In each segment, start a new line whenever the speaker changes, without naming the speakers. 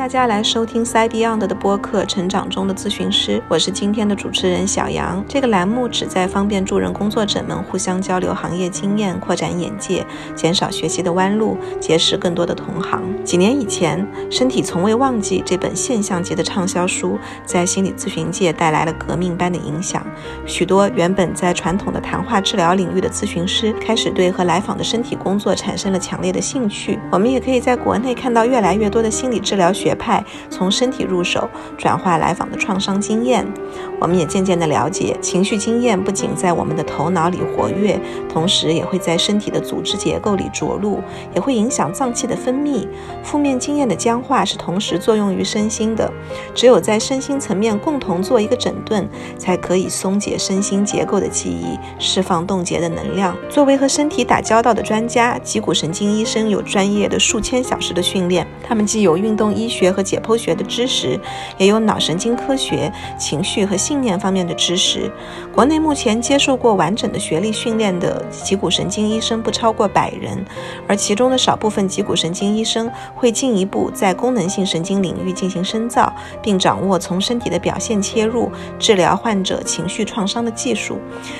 大家来收听 Side Beyond 的播客《成长中的咨询师》，我是今天的主持人小杨。这个栏目旨在方便助人工作者们互相交流行业经验，扩展眼界，减少学习的弯路，结识更多的同行。几年以前，《身体从未忘记》这本现象级的畅销书，在心理咨询界带来了革命般的影响。许多原本在传统的谈话治疗领域的咨询师，开始对和来访的身体工作产生了强烈的兴趣。我们也可以在国内看到越来越多的心理治疗学学派从身体入手，转化来访的创伤经验。我们也渐渐地了解，情绪经验不仅在我们的头脑里活跃，同时也会在身体的组织结构里着陆，也会影响脏器的分泌。负面经验的僵化是同时作用于身心的，只有在身心层面共同做一个整顿，才可以松解身心结构的记忆，释放冻结的能量。作为和身体打交道的专家，脊骨神经医生有专业的数千小时的训练，他们既有运动医学和解剖学的知识，也有脑神经科学、情绪和信念方面的知识。国内目前接受过完整的学历训练的脊骨神经医生不超过百人，而其中的少部分脊骨神经医生会进一步在功能性神经领域进行深造，并掌握从身体的表现切入治疗患者情绪创伤的技术。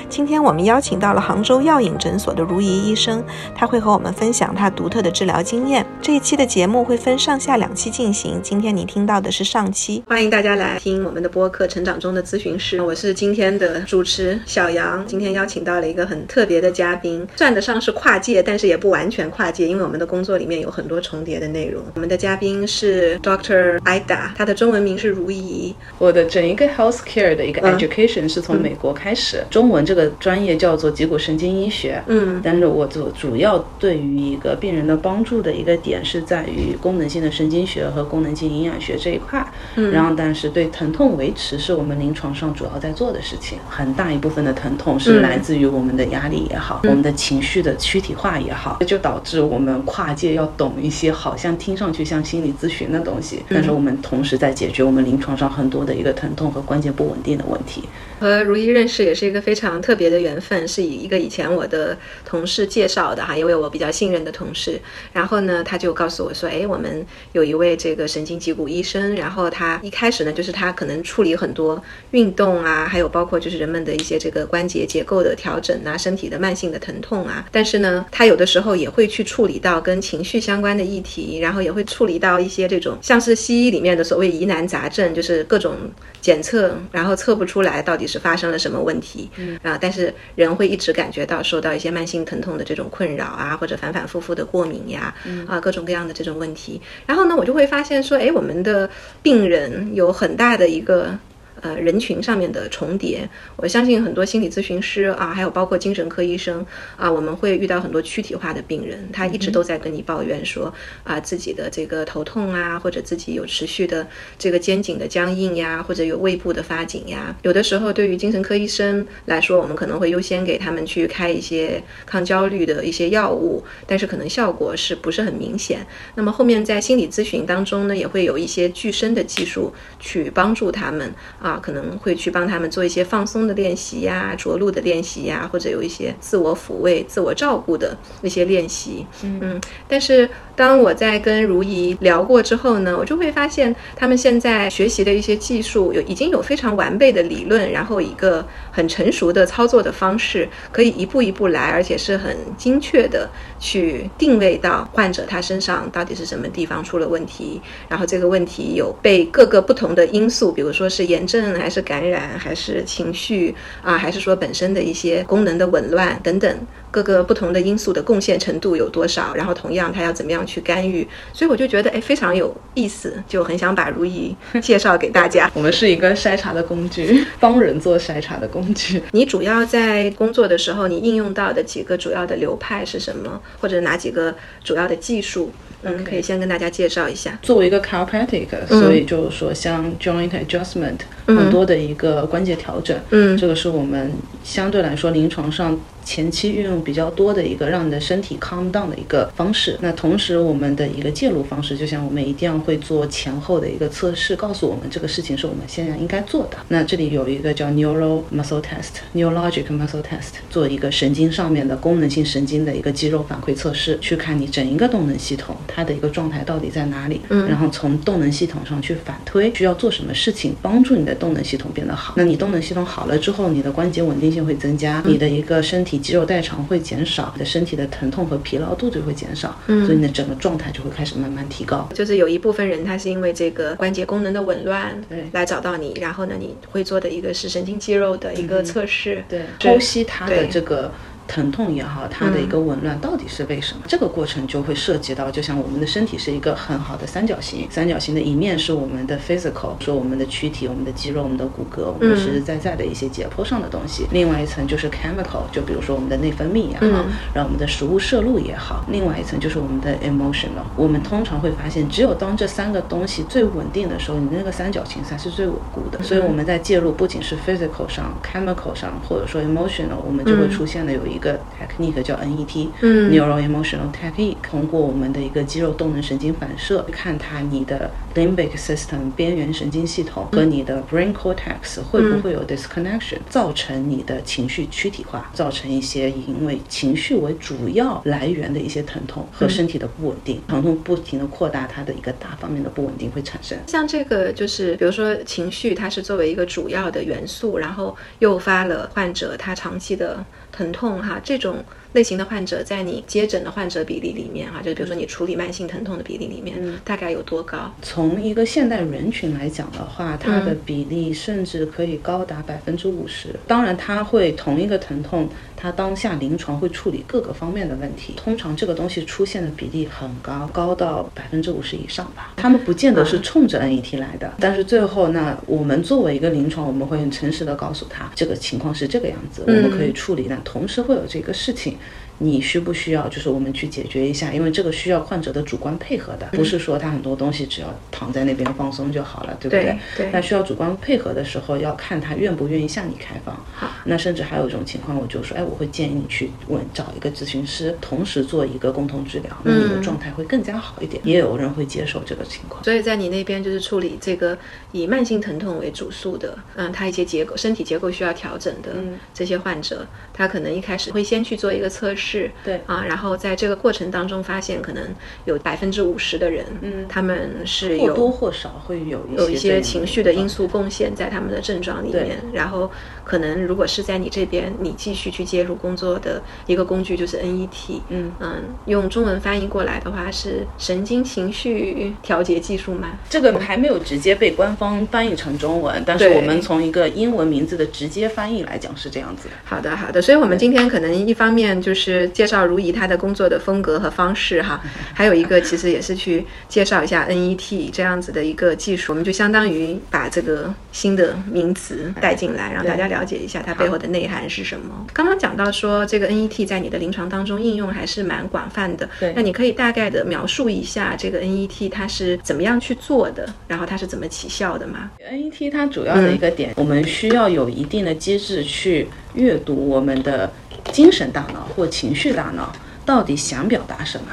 今天我们邀请到了杭州药引诊所的如怡医生，他会和我们分享他独特的治疗经验。这一期的节目会分上下两期进行，今天你听到的是上期。欢迎大家来听我们的播客《成长中的咨询师》，我是今天的主持小杨。今天邀请到了一个很特别的嘉宾，算得上是跨界，但是也不完全跨界，因为我们的工作里面有很多重叠的内容。我们的嘉宾是 Doctor Ida，他的中文名是如怡。
我的整一个 healthcare 的一个 education 是从美国开始，中文这个专业叫做脊骨神经医学。
嗯，
但是我主主要对于一个病人的帮助的一个点是在于功能性的神经学和功能性营养学这一块。
嗯，
然后但是对疼痛维持是我们临床上主要在做的事情，很大一部分的疼痛是来自于我们的压力也好，我们的情绪的躯体化也好，就导致我们跨界要懂一些好像听上去像心理咨询的东西，但是我们同时在解决我们临床上很多的一个疼痛和关节不稳定的问题。
和如一认识也是一个非常特别的缘分，是以一个以前我的同事介绍的哈，因为我比较信任的同事，然后呢，他就告诉我说，哎，我们有一位这个神经脊骨医生，然后他一开始呢，就是他可能处理很多运动啊，还有包括就是人们的一些这个关节结构的调整啊，身体的慢性的疼痛啊，但是呢，他有的时候也会去处理到跟情绪相关的议题，然后也会处理到一些这种像是西医里面的所谓疑难杂症，就是各种检测，然后测不出来到底是发生了什么问题，
嗯。
啊，但是人会一直感觉到受到一些慢性疼痛的这种困扰啊，或者反反复复的过敏呀，啊，各种各样的这种问题。然后呢，我就会发现现在说，哎，我们的病人有很大的一个。呃，人群上面的重叠，我相信很多心理咨询师啊，还有包括精神科医生啊，我们会遇到很多躯体化的病人，他一直都在跟你抱怨说啊，自己的这个头痛啊，或者自己有持续的这个肩颈的僵硬呀，或者有胃部的发紧呀。有的时候，对于精神科医生来说，我们可能会优先给他们去开一些抗焦虑的一些药物，但是可能效果是不是很明显。那么后面在心理咨询当中呢，也会有一些具身的技术去帮助他们啊。啊，可能会去帮他们做一些放松的练习呀、着陆的练习呀，或者有一些自我抚慰、自我照顾的那些练习。嗯，但是当我在跟如怡聊过之后呢，我就会发现他们现在学习的一些技术有已经有非常完备的理论，然后一个很成熟的操作的方式，可以一步一步来，而且是很精确的去定位到患者他身上到底是什么地方出了问题，然后这个问题有被各个不同的因素，比如说是炎症。还是感染，还是情绪啊，还是说本身的一些功能的紊乱等等，各个不同的因素的贡献程度有多少？然后同样，他要怎么样去干预？所以我就觉得哎，非常有意思，就很想把如意介绍给大家。
我们是一个筛查的工具，帮人做筛查的工具。
你主要在工作的时候，你应用到的几个主要的流派是什么？或者哪几个主要的技术？嗯，可以先跟大家介绍一下。
作为一个 chiropractic，所以就是说像 joint adjustment，很多的一个关节调整，
嗯，
这个是我们相对来说临床上前期运用用比较多的一个让你的身体 calm down 的一个方式。那同时，我们的一个介入方式，就像我们一定要会做前后的一个测试，告诉我们这个事情是我们现在应该做的。那这里有一个叫 neural muscle test，neurologic muscle test，做一个神经上面的功能性神经的一个肌肉反馈测试，去看你整一个动能系统它的一个状态到底在哪里。嗯，然后从动能系统上去反推需要做什么事情，帮助你的动能系统变得好。那你动能系统好了之后，你的关节稳定性会增加，你的一个身体肌肉代偿会减少，你的身体的疼痛和疲劳度就会减少。嗯，所以你的整个状态就会开始慢慢提高。
就是有一部分人他是因为这个关节功能的紊乱，
对，
来找到你，然后呢，你会做的一个是神经肌肉的一个测试，
对，剖析它的这个。疼痛也好，它的一个紊乱到底是为什么？这个过程就会涉及到，就像我们的身体是一个很好的三角形，三角形的一面是我们的 physical，说我们的躯体、我们的肌肉、我们的骨骼，我们实实在在的一些解剖上的东西。另外一层就是 chemical，就比如说我们的内分泌也好，让我们的食物摄入也好。另外一层就是我们的 emotional。我们通常会发现，只有当这三个东西最稳定的时候，你那个三角形才是最稳固的。所以我们在介入，不仅是 physical 上、chemical 上，或者说 emotional，我们就会出现的有一个 technique。叫 NET，Neural Emotional Technique，通过我们的一个肌肉动能神经反射，看它你的 limbic system 边缘神经系统和你的 brain cortex 会不会有 disconnection，造成你的情绪躯体化，造成一些因为情绪为主要来源的一些疼痛和身体的不稳定，疼痛不停的扩大，它的一个大方面的不稳定会产生。
像这个就是，比如说情绪，它是作为一个主要的元素，然后诱发了患者他长期的疼痛哈，这种。类型的患者在你接诊的患者比例里面，哈，就比如说你处理慢性疼痛的比例里面，大概有多高？
从一个现代人群来讲的话，它的比例甚至可以高达百分之五十。当然，它会同一个疼痛。他当下临床会处理各个方面的问题，通常这个东西出现的比例很高，高到百分之五十以上吧。他们不见得是冲着 NET 来的，但是最后那，我们作为一个临床，我们会很诚实的告诉他，这个情况是这个样子，我们可以处理。但同时会有这个事情。你需不需要？就是我们去解决一下，因为这个需要患者的主观配合的，不是说他很多东西只要躺在那边放松就好了，对不对？
对。
那需要主观配合的时候，要看他愿不愿意向你开放。
好。
那甚至还有一种情况，我就说，哎，我会建议你去问找一个咨询师，同时做一个共同治疗，那你的状态会更加好一点。也有人会接受这个情况。
所以在你那边就是处理这个以慢性疼痛为主诉的，嗯，他一些结构、身体结构需要调整的这些患者，他可能一开始会先去做一个测试。
对。
啊。然后在这个过程当中，发现可能有百分之五十的人，嗯，他们是有
或多或少会有
有
一
些情绪的因素贡献在他们的症状里面。然后可能如果是在你这边，你继续去介入工作的一个工具就是 NET，嗯嗯，用中文翻译过来的话是神经情绪调节技术嘛？
这个还没有直接被官方翻译成中文，但是我们从一个英文名字的直接翻译来讲是这样子的。
好的好的，所以我们今天可能一方面就是介绍如怡她的工作的风格和方式哈，还有一个其实也是去介绍一下 NET 这样子的一个技术，我们就相当于把这个新的名词带进来，让大家了解一下它背后的内涵是什么。刚刚讲到说这个 NET 在你的临床当中应用还是蛮广泛的，
对，
那你可以大概的描述一下这个 NET 它是怎么样去做的，然后它是怎么起效的吗
？NET 它主要的一个点，我们需要有一定的机制去阅读我们的精神大脑或情绪大脑。到底想表达什么？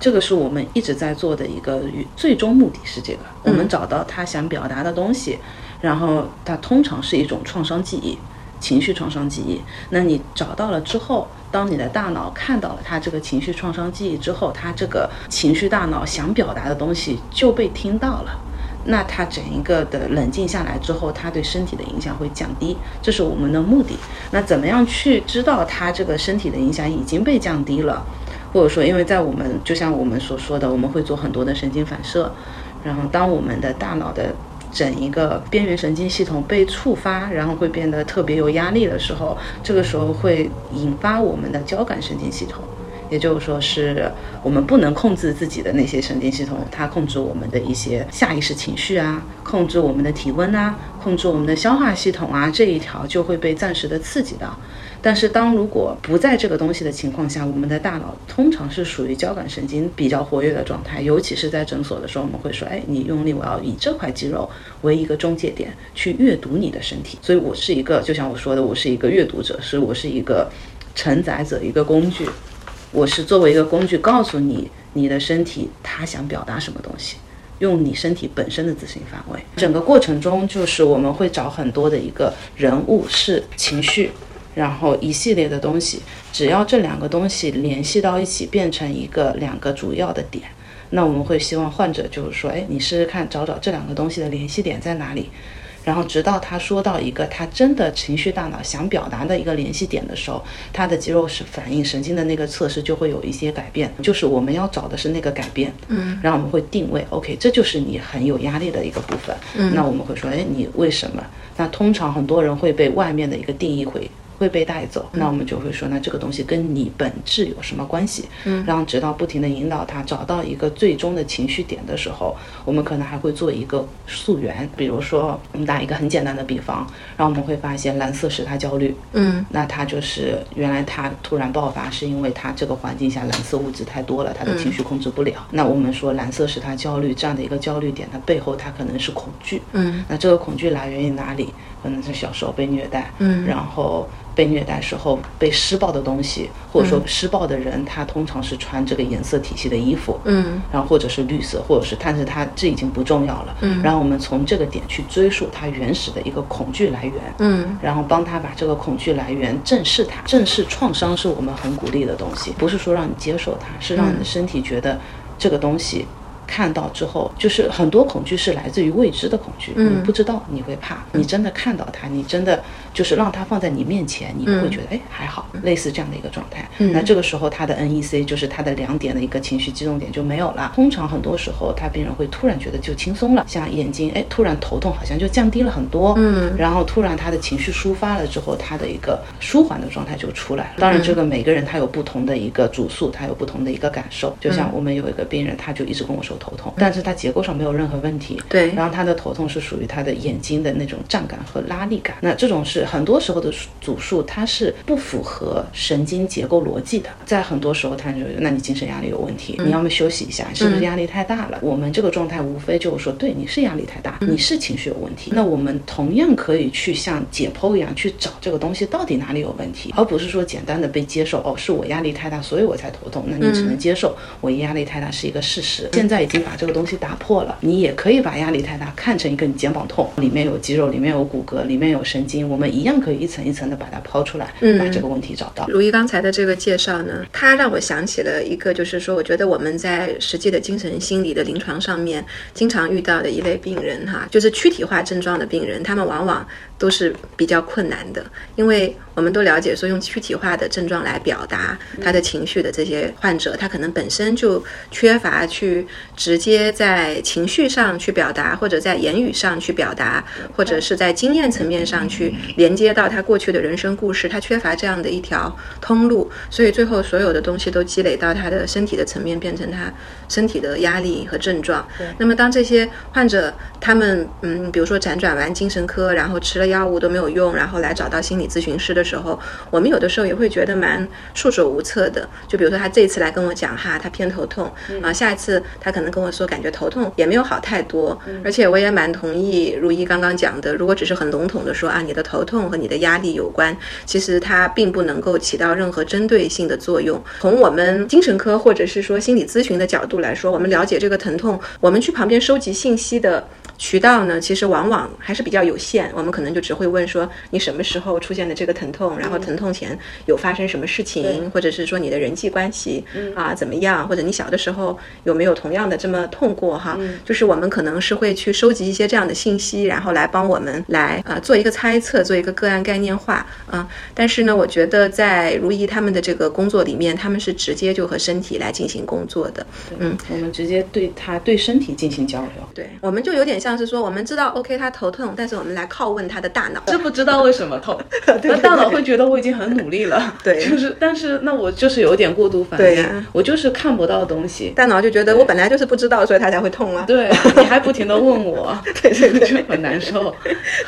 这个是我们一直在做的一个最终目的是这个。我们找到他想表达的东西，然后它通常是一种创伤记忆、情绪创伤记忆。那你找到了之后，当你的大脑看到了他这个情绪创伤记忆之后，他这个情绪大脑想表达的东西就被听到了。那它整一个的冷静下来之后，它对身体的影响会降低，这是我们的目的。那怎么样去知道他这个身体的影响已经被降低了？或者说，因为在我们就像我们所说的，我们会做很多的神经反射，然后当我们的大脑的整一个边缘神经系统被触发，然后会变得特别有压力的时候，这个时候会引发我们的交感神经系统。也就是说，是我们不能控制自己的那些神经系统，它控制我们的一些下意识情绪啊，控制我们的体温啊，控制我们的消化系统啊，这一条就会被暂时的刺激到。但是，当如果不在这个东西的情况下，我们的大脑通常是属于交感神经比较活跃的状态，尤其是在诊所的时候，我们会说，哎，你用力，我要以这块肌肉为一个中介点去阅读你的身体。所以我是一个，就像我说的，我是一个阅读者，是我是一个。承载者，一个工具。我是作为一个工具，告诉你你的身体它想表达什么东西，用你身体本身的自行范围。整个过程中，就是我们会找很多的一个人物、事、情绪，然后一系列的东西。只要这两个东西联系到一起，变成一个两个主要的点，那我们会希望患者就是说，哎，你试试看，找找这两个东西的联系点在哪里。然后直到他说到一个他真的情绪大脑想表达的一个联系点的时候，他的肌肉是反应神经的那个测试就会有一些改变，就是我们要找的是那个改变，
嗯，
然后我们会定位，OK，这就是你很有压力的一个部分，
嗯，
那我们会说，哎，你为什么？那通常很多人会被外面的一个定义会。会被带走，那我们就会说，那这个东西跟你本质有什么关系？
嗯，
然后直到不停的引导他找到一个最终的情绪点的时候，我们可能还会做一个溯源。比如说，我们打一个很简单的比方，然后我们会发现蓝色使他焦虑，
嗯，
那他就是原来他突然爆发是因为他这个环境下蓝色物质太多了，他的情绪控制不了。那我们说蓝色使他焦虑这样的一个焦虑点，它背后它可能是恐惧，
嗯，
那这个恐惧来源于哪里？可能是小时候被虐待，
嗯，
然后。被虐待时候被施暴的东西，或者说施暴的人，他通常是穿这个颜色体系的衣服，
嗯，
然后或者是绿色，或者是，但是他这已经不重要了，
嗯，
然后我们从这个点去追溯他原始的一个恐惧来源，
嗯，
然后帮他把这个恐惧来源正视它，正视创伤是我们很鼓励的东西，不是说让你接受它，是让你的身体觉得这个东西。看到之后，就是很多恐惧是来自于未知的恐惧，
嗯。
你不知道你会怕，你真的看到它，你真的就是让它放在你面前，你会觉得哎还好，类似这样的一个状态。
嗯
那这个时候他的 NEC 就是他的两点的一个情绪激动点就没有了。通常很多时候他病人会突然觉得就轻松了，像眼睛哎突然头痛好像就降低了很多，
嗯
然后突然他的情绪抒发了之后，他的一个舒缓的状态就出来了。当然这个每个人他有不同的一个主诉，他有不同的一个感受。就像我们有一个病人，他就一直跟我说头痛，但是他结构上没有任何问题。
对
然后他的头痛是属于他的眼睛的那种胀感和拉力感。那这种是很多时候的组数，它是不符合神经结构逻辑的。在很多时候，他就那你精神压力有问题，你要么休息一下，是不是压力太大了？我们这个状态无非就是说，对，你是压力太大，你是情绪有问题。那我们同样可以去像解剖一样去找这个东西到底哪里有问题，而不是说简单的被接受。哦，是我压力太大，所以我才头痛。那你只能接受我压力太大是一个事实。现在已经把这个东西打破了，你也可以把压力太大看成一个你肩膀痛，里面有肌肉，里面有骨骼，里面有神经，我们一样可以一层一层的把它抛出来，把这个问题找到。
如一刚才的这个介绍呢，它让我想起了一个，就是说，我觉得我们在实际的精神心理的临床上面经常遇到的一类病人哈，就是躯体化症状的病人，他们往往都是比较困难的，因为我们都了解说，用躯体化的症状来表达他的情绪的这些患者，他可能本身就缺乏去直接在情绪上去表达，或者在言语上去表达，或者是在经验层面上去连接到他过去的人生故事，他缺乏这样的一条通路，所以最后所有的东西都积累到他的身体的层面，变成他身体的压力和症状。那么当这些患者他们嗯，比如说辗转完精神科，然后吃了药物都没有用，然后来找到心理咨询师的时候，我们有的时候也会觉得蛮束手无策的。就比如说他这次来跟我讲哈，他偏头痛啊，下一次他可能跟我说感觉头痛也没有好太多，而且我也蛮同意如一刚刚讲的，如果只是很笼统的说啊，你的头痛和你的压力有关，其实它并不能够起到任何针对性的作用。从我们精神科或者是说心理咨询的角度来说，我们了解这个疼痛，我们去旁边收集信息的。渠道呢，其实往往还是比较有限。我们可能就只会问说，你什么时候出现的这个疼痛？然后疼痛前有发生什么事情，或者是说你的人际关系啊怎么样？或者你小的时候有没有同样的这么痛过？哈，就是我们可能是会去收集一些这样的信息，然后来帮我们来呃做一个猜测，做一个个案概念化啊。但是呢，我觉得在如懿他们的这个工作里面，他们是直接就和身体来进行工作的。嗯，
我们直接对他对身体进行交流。
对，我们就有点像。像是说，我们知道，OK，他头痛，但是我们来拷问他的大脑，
知不知道为什么痛，那大脑会觉得我已经很努力了，
对，
就是，但是那我就是有点过度反应，我就是看不到东西，
大脑就觉得我本来就是不知道，所以他才会痛啊，
对，你还不停的问我，
对对对，
就很难受，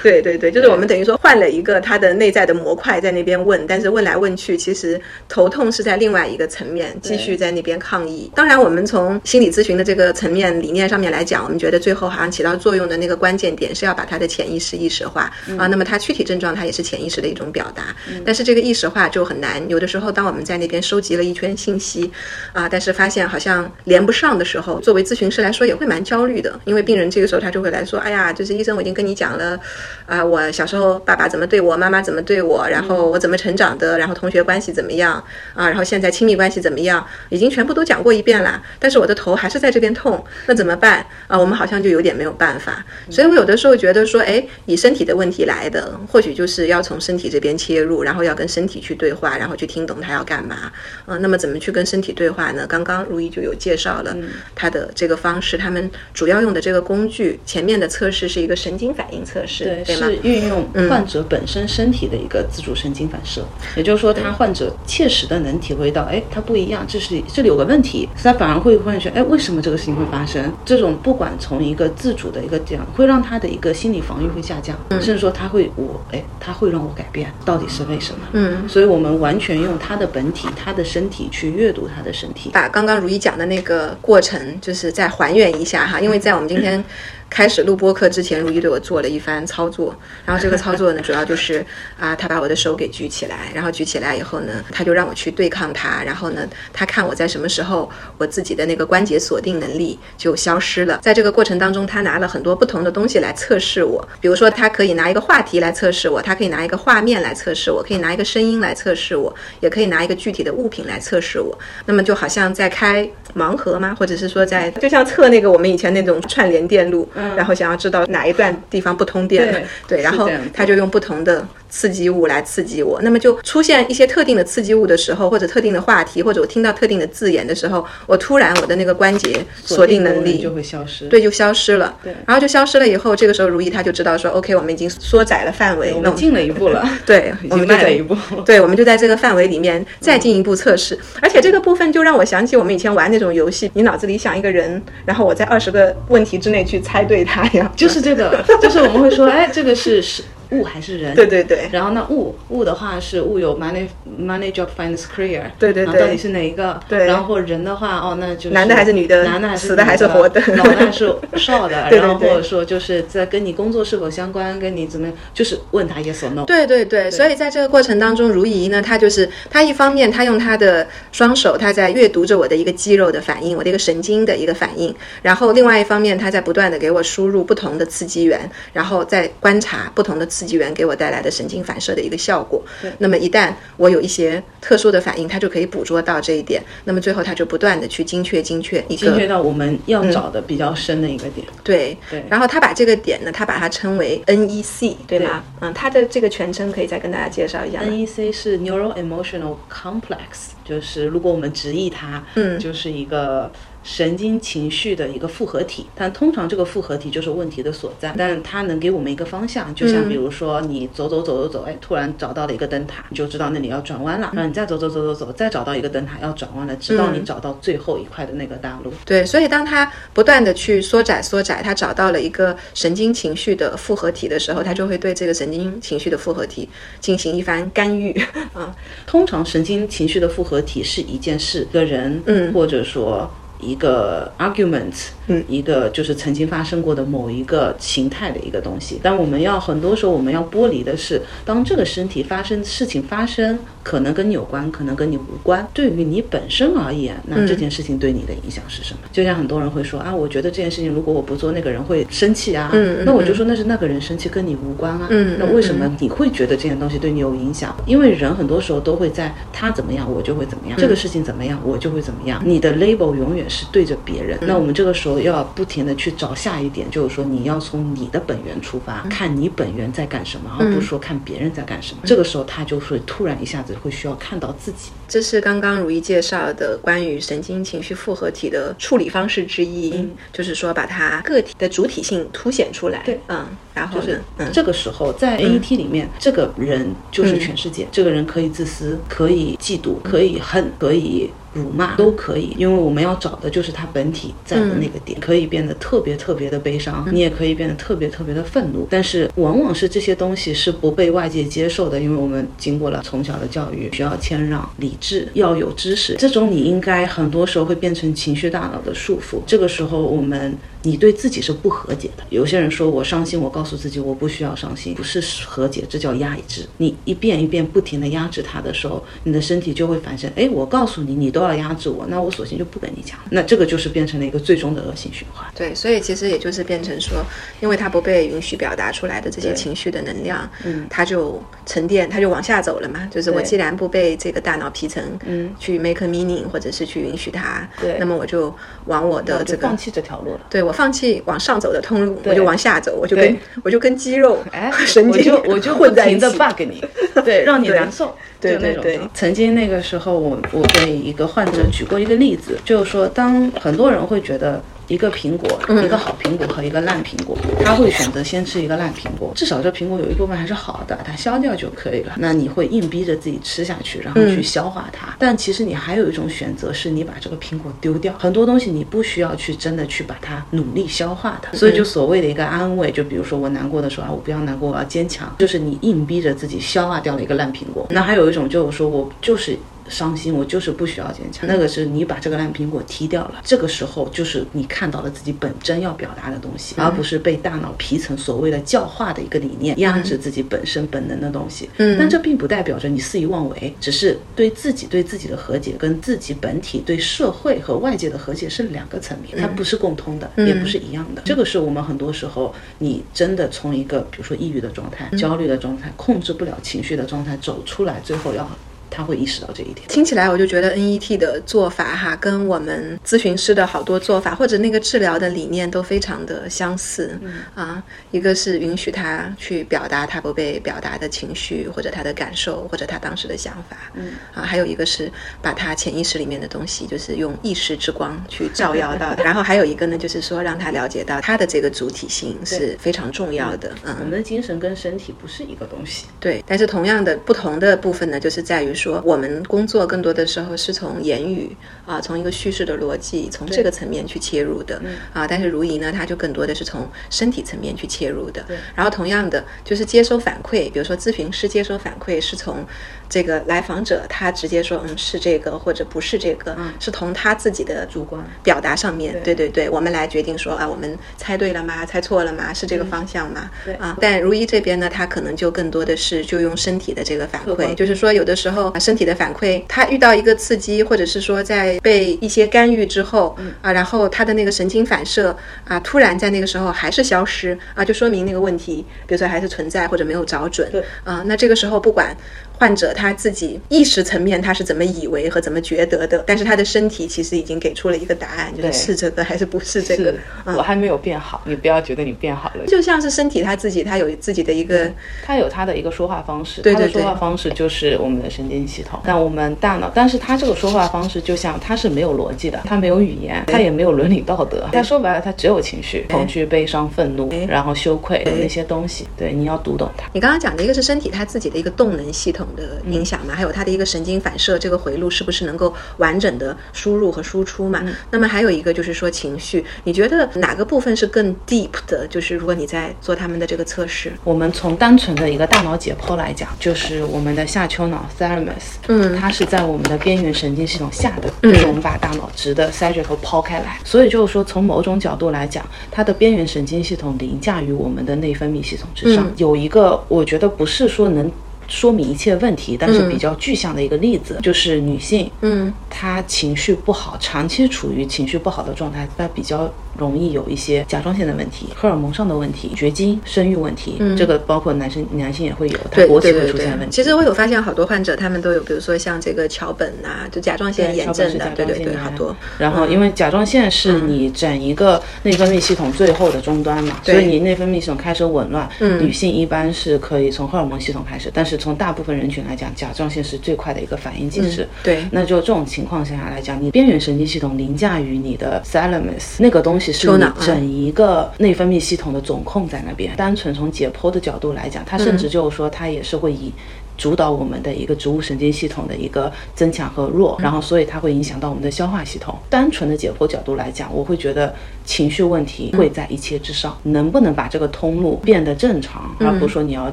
对对对，就是我们等于说换了一个他的内在的模块在那边问，但是问来问去，其实头痛是在另外一个层面继续在那边抗议。当然，我们从心理咨询的这个层面理念上面来讲，我们觉得最后好像起到作作用的那个关键点是要把他的潜意识意识化啊。那么他躯体症状它也是潜意识的一种表达，但是这个意识化就很难。有的时候当我们在那边收集了一圈信息啊，但是发现好像连不上的时候，作为咨询师来说也会蛮焦虑的，因为病人这个时候他就会来说：“哎呀，就是医生，我已经跟你讲了啊，我小时候爸爸怎么对我，妈妈怎么对我，然后我怎么成长的，然后同学关系怎么样啊，然后现在亲密关系怎么样，已经全部都讲过一遍了，但是我的头还是在这边痛，那怎么办啊？我们好像就有点没有办法。所以我有的时候觉得说，哎，以身体的问题来的，或许就是要从身体这边切入，然后要跟身体去对话，然后去听懂他要干嘛。嗯，那么怎么去跟身体对话呢？刚刚如意就有介绍了他的这个方式，他们主要用的这个工具，前面的测试是一个神经反应测试，对吗？
是运用患者本身身体的一个自主神经反射，也就是说，他患者切实的能体会到，哎，他不一样，这是这里有个问题，他反而会发现，哎，为什么这个事情会发生？这种不管从一个自主的一个讲，会让他的一个心理防御会下降，甚至说他会我，哎，他会让我改变，到底是为什么？
嗯，
所以我们完全用他的本体，他的身体去阅读他的身体，
把刚刚如意讲的那个过程，就是再还原一下哈，因为在我们今天。开始录播课之前，如一对我做了一番操作，然后这个操作呢，主要就是 啊，他把我的手给举起来，然后举起来以后呢，他就让我去对抗他，然后呢，他看我在什么时候，我自己的那个关节锁定能力就消失了。在这个过程当中，他拿了很多不同的东西来测试我，比如说他可以拿一个话题来测试我，他可以拿一个画面来测试我，可以拿一个声音来测试我，也可以拿一个具体的物品来测试我。那么就好像在开盲盒吗？或者是说在就像测那个我们以前那种串联电路。然后想要知道哪一段地方不通电了，对，然后他就用不同的。刺激物来刺激我，那么就出现一些特定的刺激物的时候，或者特定的话题，或者我听到特定的字眼的时候，我突然我的那个关节锁定能力
就会消失，
对，就消失了。
对，
然后就消失了以后，这个时候如意他就知道说，OK，我们已经缩窄了范围，
我们进了一步了。
对，我们
迈了一步。
对，我们就在这个范围里面再进一步测试。而且这个部分就让我想起我们以前玩那种游戏，你脑子里想一个人，然后我在二十个问题之内去猜对他呀。
就是这个，就是我们会说，哎，这个是是。物还是人？
对对对。
然后那物物的话是物有 money money job finds career。
对对对。
到底是哪一个？
对。
然后人的话，哦，那就是
男的还是女的？
男的还是
死的还是活的？
老的还是少的？
对对对。
然后或者说就是在跟你工作是否相关，跟你怎么样，就是问他 yes or no。
对对对。所以在这个过程当中，如仪呢，她就是她一方面她用她的双手，她在阅读着我的一个肌肉的反应，我的一个神经的一个反应，然后另外一方面她在不断的给我输入不同的刺激源，然后再观察不同的刺激源给我带来。的神经反射的一个效果。那么一旦我有一些特殊的反应，它就可以捕捉到这一点。那么最后它就不断的去精确、精确一个，
精确到我们要找的比较深的一个点。
对对。然后他把这个点呢，他把它称为 NEC，对吗？嗯，它的这个全称可以再跟大家介绍一下。
NEC 是 Neural Emotional Complex，就是如果我们直译它，嗯，就是一个。神经情绪的一个复合体，但通常这个复合体就是问题的所在，但它能给我们一个方向，就像比如说你走走走走走，哎，突然找到了一个灯塔，你就知道那里要转弯了，然后你再走走走走走，再找到一个灯塔要转弯了，直到你找到最后一块的那个大路。
对，所以当他不断的去缩窄缩窄，他找到了一个神经情绪的复合体的时候，他就会对这个神经情绪的复合体进行一番干预。啊，
通常神经情绪的复合体是一件事、一个人，嗯，或者说。一个 argument，嗯，一个就是曾经发生过的某一个形态的一个东西。但我们要很多时候我们要剥离的是，当这个身体发生事情发生，可能跟你有关，可能跟你无关。对于你本身而言，那这件事情对你的影响是什么？就像很多人会说啊，我觉得这件事情如果我不做，那个人会生气啊。嗯那我就说那是那个人生气，跟你无关啊。嗯那为什么你会觉得这件东西对你有影响？因为人很多时候都会在他怎么样，我就会怎么样。这个事情怎么样，我就会怎么样。你的 label 永远。是对着别人，那我们这个时候要不停的去找下一点，就是说你要从你的本源出发，看你本源在干什么，而不是说看别人在干什么。这个时候他就会突然一下子会需要看到自己。
这是刚刚如意介绍的关于神经情绪复合体的处理方式之一，就是说把它个体的主体性凸显出来。
对，
嗯，然后
是这个时候在 AET 里面，这个人就是全世界，这个人可以自私，可以嫉妒，可以恨，可以。辱骂都可以，因为我们要找的就是他本体在的那个点，可以变得特别特别的悲伤，你也可以变得特别特别的愤怒。但是往往是这些东西是不被外界接受的，因为我们经过了从小的教育，需要谦让、理智，要有知识。这种你应该很多时候会变成情绪大脑的束缚。这个时候我们你对自己是不和解的。有些人说我伤心，我告诉自己我不需要伤心，不是和解，这叫压制。你一遍一遍不停的压制它的时候，你的身体就会反射，哎，我告诉你，你都要压制我，那我索性就不跟你讲。那这个就是变成了一个最终的恶性循环。
对，所以其实也就是变成说，因为他不被允许表达出来的这些情绪的能量，嗯，它就沉淀，它就往下走了嘛。就是我既然不被这个大脑皮层，嗯，去 make meaning 或者是去允许它，
对，
那么我就往我的这个
放弃这条路了。
对我放弃往上走的通路，我就往下走，我就跟我就跟肌肉
哎
神经，
我就我 就
混在一起
不停的 bug 你，对，让你难受，
对
就那种
对。对
曾经那个时候，我我给一个患者举过一个例子，就是说，当很多人会觉得。一个苹果，一个好苹果和一个烂苹果，他会选择先吃一个烂苹果，至少这苹果有一部分还是好的，它消掉就可以了。那你会硬逼着自己吃下去，然后去消化它。但其实你还有一种选择，是你把这个苹果丢掉。很多东西你不需要去真的去把它努力消化它。所以就所谓的一个安慰，就比如说我难过的时候啊，我不要难过，我要坚强，就是你硬逼着自己消化掉了一个烂苹果。那还有一种就是说我就是。伤心，我就是不需要坚强。那个是你把这个烂苹果踢掉了，这个时候就是你看到了自己本真要表达的东西，而不是被大脑皮层所谓的教化的一个理念压制自己本身本能的东西。嗯，但这并不代表着你肆意妄为，只是对自己对自己的和解跟自己本体对社会和外界的和解是两个层面，它不是共通的，也不是一样的。这个是我们很多时候你真的从一个比如说抑郁的状态、焦虑的状态、控制不了情绪的状态走出来，最后要。他会意识到这一点。
听起来我就觉得 NET 的做法哈，跟我们咨询师的好多做法或者那个治疗的理念都非常的相似。嗯啊，一个是允许他去表达他不被表达的情绪，或者他的感受，或者他当时的想法。嗯啊，还有一个是把他潜意识里面的东西，就是用意识之光去照耀到。然后还有一个呢，就是说让他了解到他的这个主体性是非常重要的。嗯，
我们的精神跟身体不是一个东西。
对，但是同样的不同的部分呢，就是在于。说我们工作更多的时候是从言语啊，从一个叙事的逻辑，从这个层面去切入的啊。但是如仪呢，他就更多的是从身体层面去切入的。然后同样的，就是接收反馈，比如说咨询师接收反馈是从这个来访者他直接说嗯是这个或者不是这个，嗯是从他自己的
主观
表达上面。对对对，我们来决定说啊，我们猜对了吗？猜错了吗？是这个方向吗？
对
啊。但如一这边呢，他可能就更多的是就用身体的这个反馈，就是说有的时候。身体的反馈，他遇到一个刺激，或者是说在被一些干预之后，啊，然后他的那个神经反射啊，突然在那个时候还是消失啊，就说明那个问题，比如说还是存在或者没有找准，对啊，那这个时候不管。患者他自己意识层面他是怎么以为和怎么觉得的，但是他的身体其实已经给出了一个答案，就是是这个还是不是这个？
我还没有变好，你不要觉得你变好了。
就像是身体他自己，他有自己的一个，
他有他的一个说话方式，
他
的说话方式就是我们的神经系统。但我们大脑，但是他这个说话方式就像他是没有逻辑的，他没有语言，他也没有伦理道德。他说白了，他只有情绪，恐惧、悲伤、愤怒，然后羞愧那些东西。对，你要读懂他。
你刚刚讲的一个是身体他自己的一个动能系统的影响嘛？还有它的一个神经反射，这个回路是不是能够完整的输入和输出嘛？那么还有一个就是说情绪，你觉得哪个部分是更 deep 的？就是如果你在做他们的这个测试，
我们从单纯的一个大脑解剖来讲，就是我们的下丘脑 thalamus，嗯，它是在我们的边缘神经系统下的，就是我们把大脑直的塞着头抛开来，所以就是说从某种角度来讲，它的边缘神经系统凌驾于我们的内分泌系统之上。有一个我觉得不是说能。说明一切问题，但是比较具象的一个例子就是女性，嗯，她情绪不好，长期处于情绪不好的状态，她比较。容易有一些甲状腺的问题、荷尔蒙上的问题、绝经、生育问题，这个包括男生、男性也会有，他勃起会出现问题。
其实我有发现好多患者，他们都有，比如说像这个桥本呐，就甲状腺炎症的，对对对，好多。
然后因为甲状腺是你整一个内分泌系统最后的终端嘛，所以你内分泌系统开始紊乱，女性一般是可以从荷尔蒙系统开始，但是从大部分人群来讲，甲状腺是最快的一个反应机制。
对，
那就这种情况下来讲，你边缘神经系统凌驾于你的 thalamus 那个东西。是你整一个内分泌系统的总控在那边。单纯从解剖的角度来讲，它甚至就是说，它也是会以。主导我们的一个植物神经系统的一个增强和弱，然后所以它会影响到我们的消化系统。单纯的解剖角度来讲，我会觉得情绪问题会在一切之上，能不能把这个通路变得正常，而不是说你要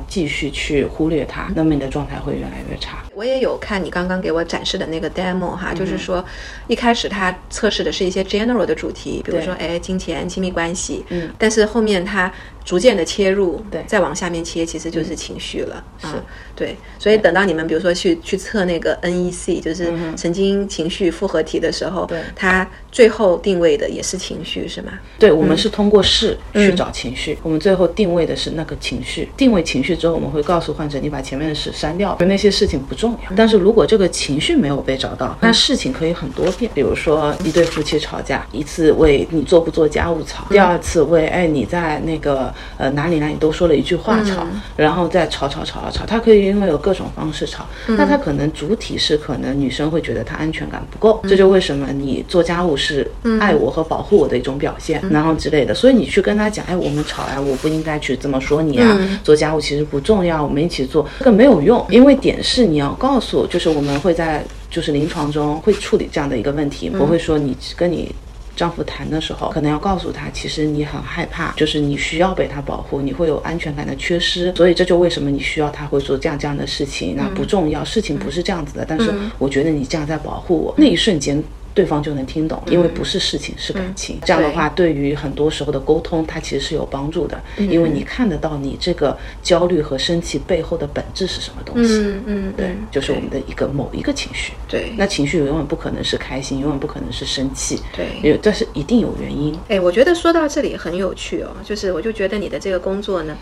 继续去忽略它，那么你的状态会越来越差。
我也有看你刚刚给我展示的那个 demo 哈，就是说一开始它测试的是一些 general 的主题，比如说哎金钱、亲密关系，嗯，但是后面它逐渐的切入，
对，
再往下面切其实就是情绪了，是，对，所以等到你们比如说去去测那个 NEC，就是神经情绪复合体的时候，
对，
它最后定位的也是情绪是吗？
对，我们是通过试去找情绪，我们最后定位的是那个情绪，定位情绪之后，我们会告诉患者，你把前面的事删掉，那些事情不重要。但是如果这个情绪没有被找到，那事情可以很多遍。比如说一对夫妻吵架，一次为你做不做家务吵，第二次为哎你在那个呃哪里哪里都说了一句话吵，然后再吵吵吵吵吵，他可以因为有各种方式吵，那他可能主体是可能女生会觉得他安全感不够，这就为什么你做家务是爱我和保护我的一种表现，然后之类的。所以你去跟他讲，哎我们吵啊我不应该去这么说你啊，做家务其实不重要，我们一起做这个没有用，因为点是你要告诉。就是我们会在就是临床中会处理这样的一个问题，不会说你跟你丈夫谈的时候，可能要告诉他，其实你很害怕，就是你需要被他保护，你会有安全感的缺失，所以这就为什么你需要他会做这样这样的事情，那不重要，事情不是这样子的，但是我觉得你这样在保护我，那一瞬间。对方就能听懂，因为不是事情，是感情。这样的话，对于很多时候的沟通，它其实是有帮助的，因为你看得到你这个焦虑和生气背后的本质是什么东西。
嗯嗯，
对，就是我们的一个某一个情绪。
对，
那情绪永远不可能是开心，永远不可能是生气。
对，
因为这是一定有原因。
哎，我觉得说到这里很有趣哦，就是我就觉得你的这个工作呢。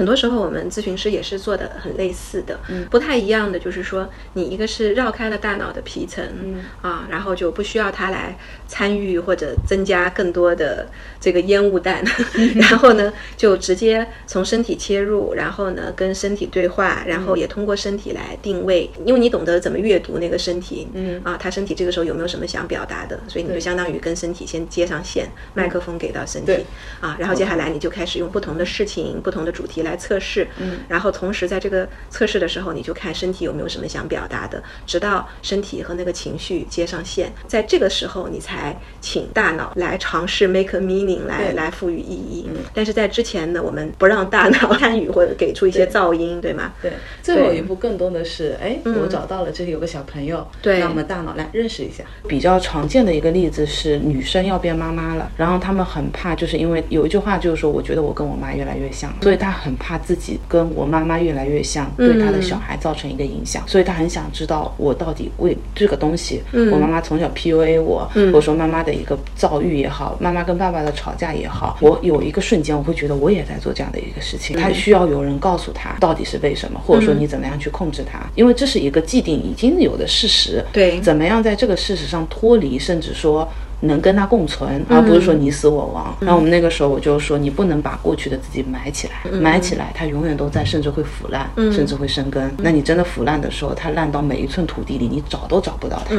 很多时候，我们咨询师也是做的很类似的，嗯，不太一样的就是说，你一个是绕开了大脑的皮层，嗯。啊，然后就不需要它来参与或者增加更多的这个烟雾弹，然后呢，就直接从身体切入，然后呢跟身体对话，然后也通过身体来定位，因为你懂得怎么阅读那个身体，嗯。啊，他身体这个时候有没有什么想表达的，所以你就相当于跟身体先接上线，麦克风给到身体，啊，然后接下来你就开始用不同的事情、不同的主题来。来测试，嗯，然后同时在这个测试的时候，你就看身体有没有什么想表达的，直到身体和那个情绪接上线，在这个时候你才请大脑来尝试 make a meaning，来来赋予意义。嗯，但是在之前呢，我们不让大脑 参与或者给出一些噪音，对。吗？
对，最后一步更多的是，哎，我找到了这里有个小朋友，
对，
让我们大脑来认识一下。比较常见的一个例子是女生要变妈妈了，然后他们很怕，就是因为有一句话就是说，我觉得我跟我妈越来越像，所以她很。怕自己跟我妈妈越来越像，对他的小孩造成一个影响，所以他很想知道我到底为这个东西，我妈妈从小 PUA 我，嗯、我说妈妈的一个遭遇也好，妈妈跟爸爸的吵架也好，我有一个瞬间我会觉得我也在做这样的一个事情，他需要有人告诉他到底是为什么，或者说你怎么样去控制他，因为这是一个既定已经有的事实，
对，
怎么样在这个事实上脱离，甚至说。能跟他共存，而不是说你死我亡。然后我们那个时候，我就说你不能把过去的自己埋起来，埋起来它永远都在，甚至会腐烂，甚至会生根。那你真的腐烂的时候，它烂到每一寸土地里，你找都找不到它。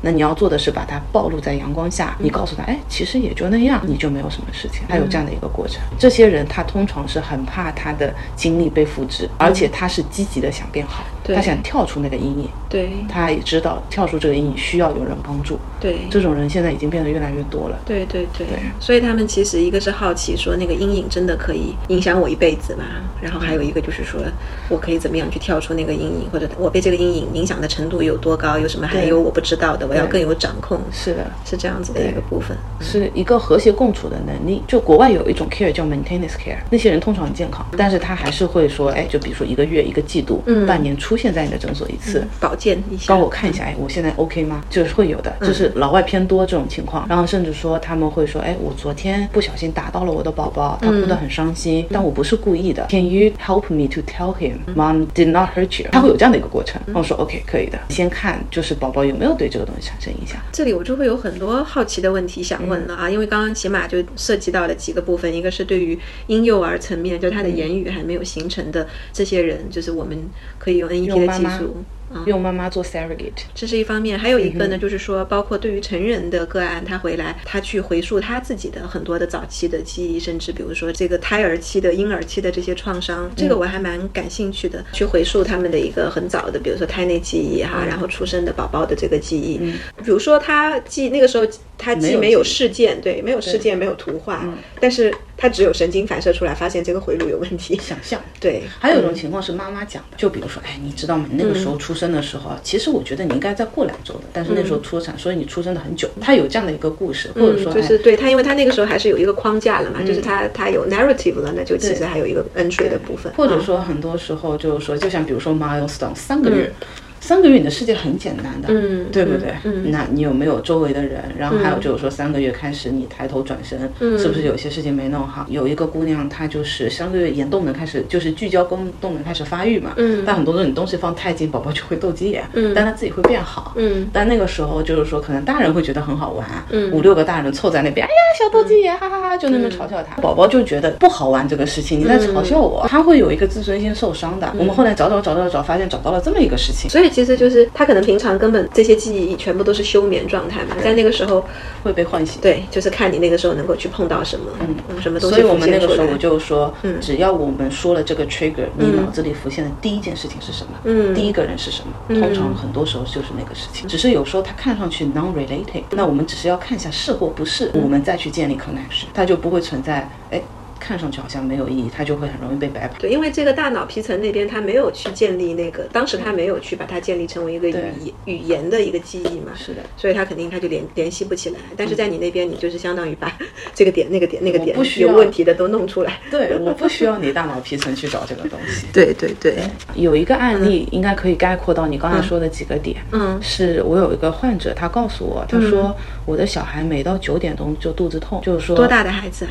那你要做的是把它暴露在阳光下，你告诉他，哎，其实也就那样，你就没有什么事情。他有这样的一个过程。这些人他通常是很怕他的经历被复制，而且他是积极的想变好。他想跳出那个阴影，
对，
他也知道跳出这个阴影需要有人帮助，
对，
这种人现在已经变得越来越多了，
对对对，所以他们其实一个是好奇说那个阴影真的可以影响我一辈子吗？然后还有一个就是说我可以怎么样去跳出那个阴影，或者我被这个阴影影响的程度有多高，有什么还有我不知道的，我要更有掌控，
是的，
是这样子的一个部分，
是一个和谐共处的能力。就国外有一种 care 叫 maintenance care，那些人通常很健康，但是他还是会说，哎，就比如说一个月、一个季度、半年出现在你的诊所一。次
保健一下，
帮我看一下，哎，我现在 OK 吗？就是会有的，就是老外偏多这种情况，然后甚至说他们会说，哎，我昨天不小心打到了我的宝宝，他哭得很伤心，但我不是故意的。Can you help me to tell him mom did not hurt you？他会有这样的一个过程。我说 OK，可以的。先看就是宝宝有没有对这个东西产生影响。
这里我就会有很多好奇的问题想问了啊，因为刚刚起码就涉及到了几个部分，一个是对于婴幼儿层面，就他的言语还没有形成的这些人，就是我们可以用 NET 的技术。
用妈妈做 surrogate。
这是一方面，还有一个呢，就是说，包括对于成人的个案，他回来，他去回溯他自己的很多的早期的记忆，甚至比如说这个胎儿期的、婴儿期的这些创伤，这个我还蛮感兴趣的，去回溯他们的一个很早的，比如说胎内记忆哈，然后出生的宝宝的这个记忆，比如说他记那个时候他既没有事件，对，没有事件，没有图画，但是它只有神经反射出来，发现这个回路有问题，
想象。
对，
还有一种情况是妈妈讲的，就比如说，哎，你知道吗？你那个时候出生的时候，其实我觉得你应该再过两周的，但是那时候出产，所以你出生的很久。他有这样的一个故事，或者说，
就是对他，因为他那个时候还是有一个框架了嘛，就是他他有 narrative 了，那就其实还有一个 entry 的部分。
或者说，很多时候就是说，就像比如说 milestone 三个月。三个月你的世界很简单的，嗯，对不对？嗯，那你有没有周围的人？然后还有就是说，三个月开始你抬头转身，是不是有些事情没弄好？有一个姑娘，她就是三个月眼动能开始，就是聚焦功动能开始发育嘛。嗯，但很多时候你东西放太近，宝宝就会斗鸡眼。嗯，但他自己会变好。嗯，但那个时候就是说，可能大人会觉得很好玩。嗯，五六个大人凑在那边，哎呀，小斗鸡眼，哈哈哈，就那么嘲笑他。宝宝就觉得不好玩这个事情，你在嘲笑我，他会有一个自尊心受伤的。我们后来找找找找找，发现找到了这么一个事情。
所以其实就是他可能。平常根本这些记忆全部都是休眠状态嘛，在那个时候
会被唤醒。
对，就是看你那个时候能够去碰到什么，嗯，什么东西。
所以我们那个时候我就说，嗯，只要我们说了这个 trigger，你脑子里浮现的第一件事情是什么？嗯，第一个人是什么？通常很多时候就是那个事情，只是有时候它看上去 non-related，那我们只是要看一下是或不是，我们再去建立 connection，它就不会存在。哎。看上去好像没有意义，它就会很容易被白跑。
对，因为这个大脑皮层那边它没有去建立那个，当时它没有去把它建立成为一个语语言的一个记忆嘛。
是的，
所以它肯定它就联联系不起来。但是在你那边，你就是相当于把 这个点、那个点、那个点有问题的都弄出来。
对，我不需要你大脑皮层去找这个东西。
对对对，
有一个案例应该可以概括到你刚才说的几个点。嗯，是我有一个患者，他告诉我，他说我的小孩每到九点钟就肚子痛，就是说
多大的孩子？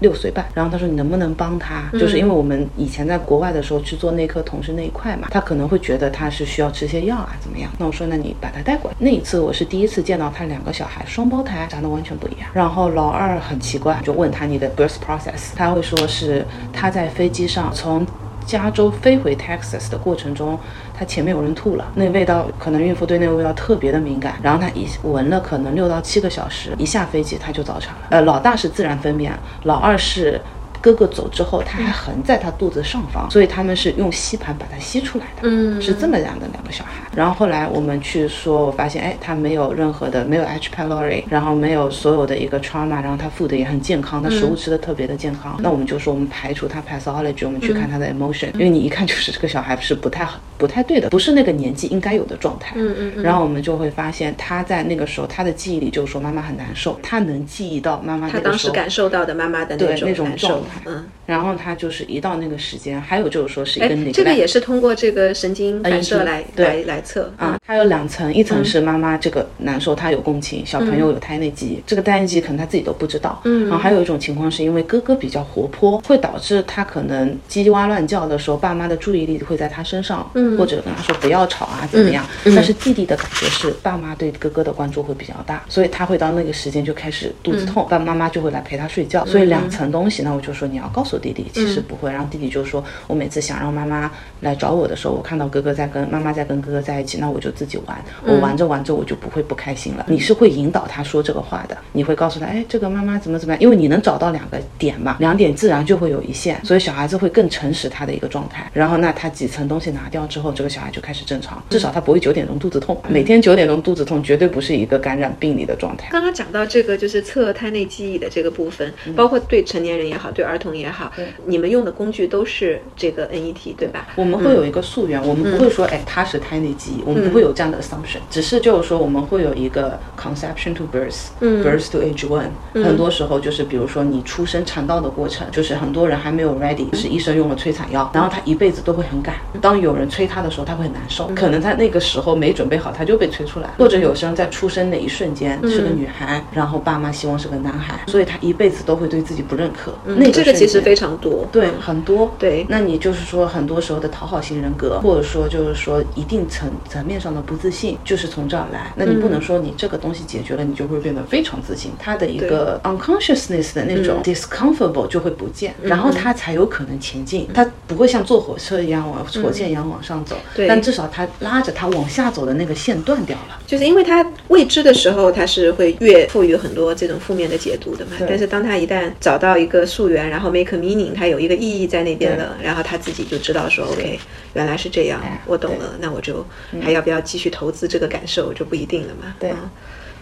六岁半，然后他说你能不能帮他？就是因为我们以前在国外的时候去做内科同事那一块嘛，他可能会觉得他是需要吃些药啊，怎么样？那我说那你把他带过来。那一次我是第一次见到他两个小孩，双胞胎，长得完全不一样。然后老二很奇怪，就问他你的 birth process，他会说是他在飞机上从。加州飞回 Texas 的过程中，他前面有人吐了，那味道可能孕妇对那个味道特别的敏感，然后他一闻了可能六到七个小时，一下飞机他就早产了。呃，老大是自然分娩，老二是。哥哥走之后，他还横在他肚子上方，所以他们是用吸盘把它吸出来的，嗯，是这么样的两个小孩。然后后来我们去说，我发现，哎，他没有任何的，没有 H pylori，然后没有所有的一个 trauma，然后他 food 也很健康，他食物吃的特别的健康。那我们就说，我们排除他 pathology，我们去看他的 emotion，因为你一看就是这个小孩是不太不太对的，不是那个年纪应该有的状态。嗯嗯。然后我们就会发现，他在那个时候，他的记忆里就是说妈妈很难受，他能记忆到妈妈
他当时感受到的妈妈的
那
种
那种状
态。嗯。
然后他就是一到那个时间，还有就是说是一个那个，
这个也是通过这个神经反射来来来测
啊。它有两层，一层是妈妈这个难受，她有共情，小朋友有胎内记忆，这个胎内记忆可能他自己都不知道。嗯。然后还有一种情况是因为哥哥比较活泼，会导致他可能叽哇乱叫的时候，爸妈的注意力会在他身上，或者跟他说不要吵啊怎么样。但是弟弟的感觉是爸妈对哥哥的关注会比较大，所以他会到那个时间就开始肚子痛，爸妈妈就会来陪他睡觉。所以两层东西，那我就说你要告诉弟弟，其实不会。然后弟弟就说，我每次想让妈妈来找我的时候，我看到哥哥在跟妈妈在跟哥哥在一起，那我就自己玩。我玩着玩着，我就不会不开心了。你是会引导他说这个话的，你会告诉他，哎，这个妈妈怎么怎么样？因为你能找到两个点嘛，两点自然就会有一线，所以小孩子会更诚实他的一个状态。然后那他几层东西拿掉之后，这个小孩就开始正常，至少他不会九点钟肚子痛。每天九点钟肚子痛，绝对不是一个感染病理的状态。
刚刚讲到这个就是测胎内记忆的这个部分，包括对成年人也好，对儿童也好，你们用的工具都是这个 NET 对吧？
我们会有一个溯源，我们不会说哎它是胎内记忆，我们不会有这样的 assumption，只是就是说我们会有一个 conception to birth，birth to age one，很多时候就是比如说你出生产道的过程，就是很多人还没有 ready，是医生用了催产药，然后他一辈子都会很赶，当有人催他的时候，他会很难受，可能在那个时候没准备好，他就被催出来，或者有些人在出生那一瞬间是个女孩，然后爸妈希望是个男孩，所以他一辈子都会对自己不认可，那
这个其实非常多，
对，很多，
对，
那你就是说很多时候的讨好型人格，或者说就是说一定层层面上的不自信，就是从这儿来。那你不能说你这个东东西解决了，你就会变得非常自信。他的一个 unconsciousness 的那种 discomfortable 就会不见，然后他才有可能前进。他不会像坐火车一样往火箭一样往上走，但至少他拉着他往下走的那个线断掉了。
就是因为他未知的时候，他是会越赋予很多这种负面的解读的嘛。但是当他一旦找到一个溯源，然后 make meaning，它有一个意义在那边了，然后他自己就知道说 OK，原来是这样，我懂了，那我就还要不要继续投资这个感受就不一定了嘛。
对。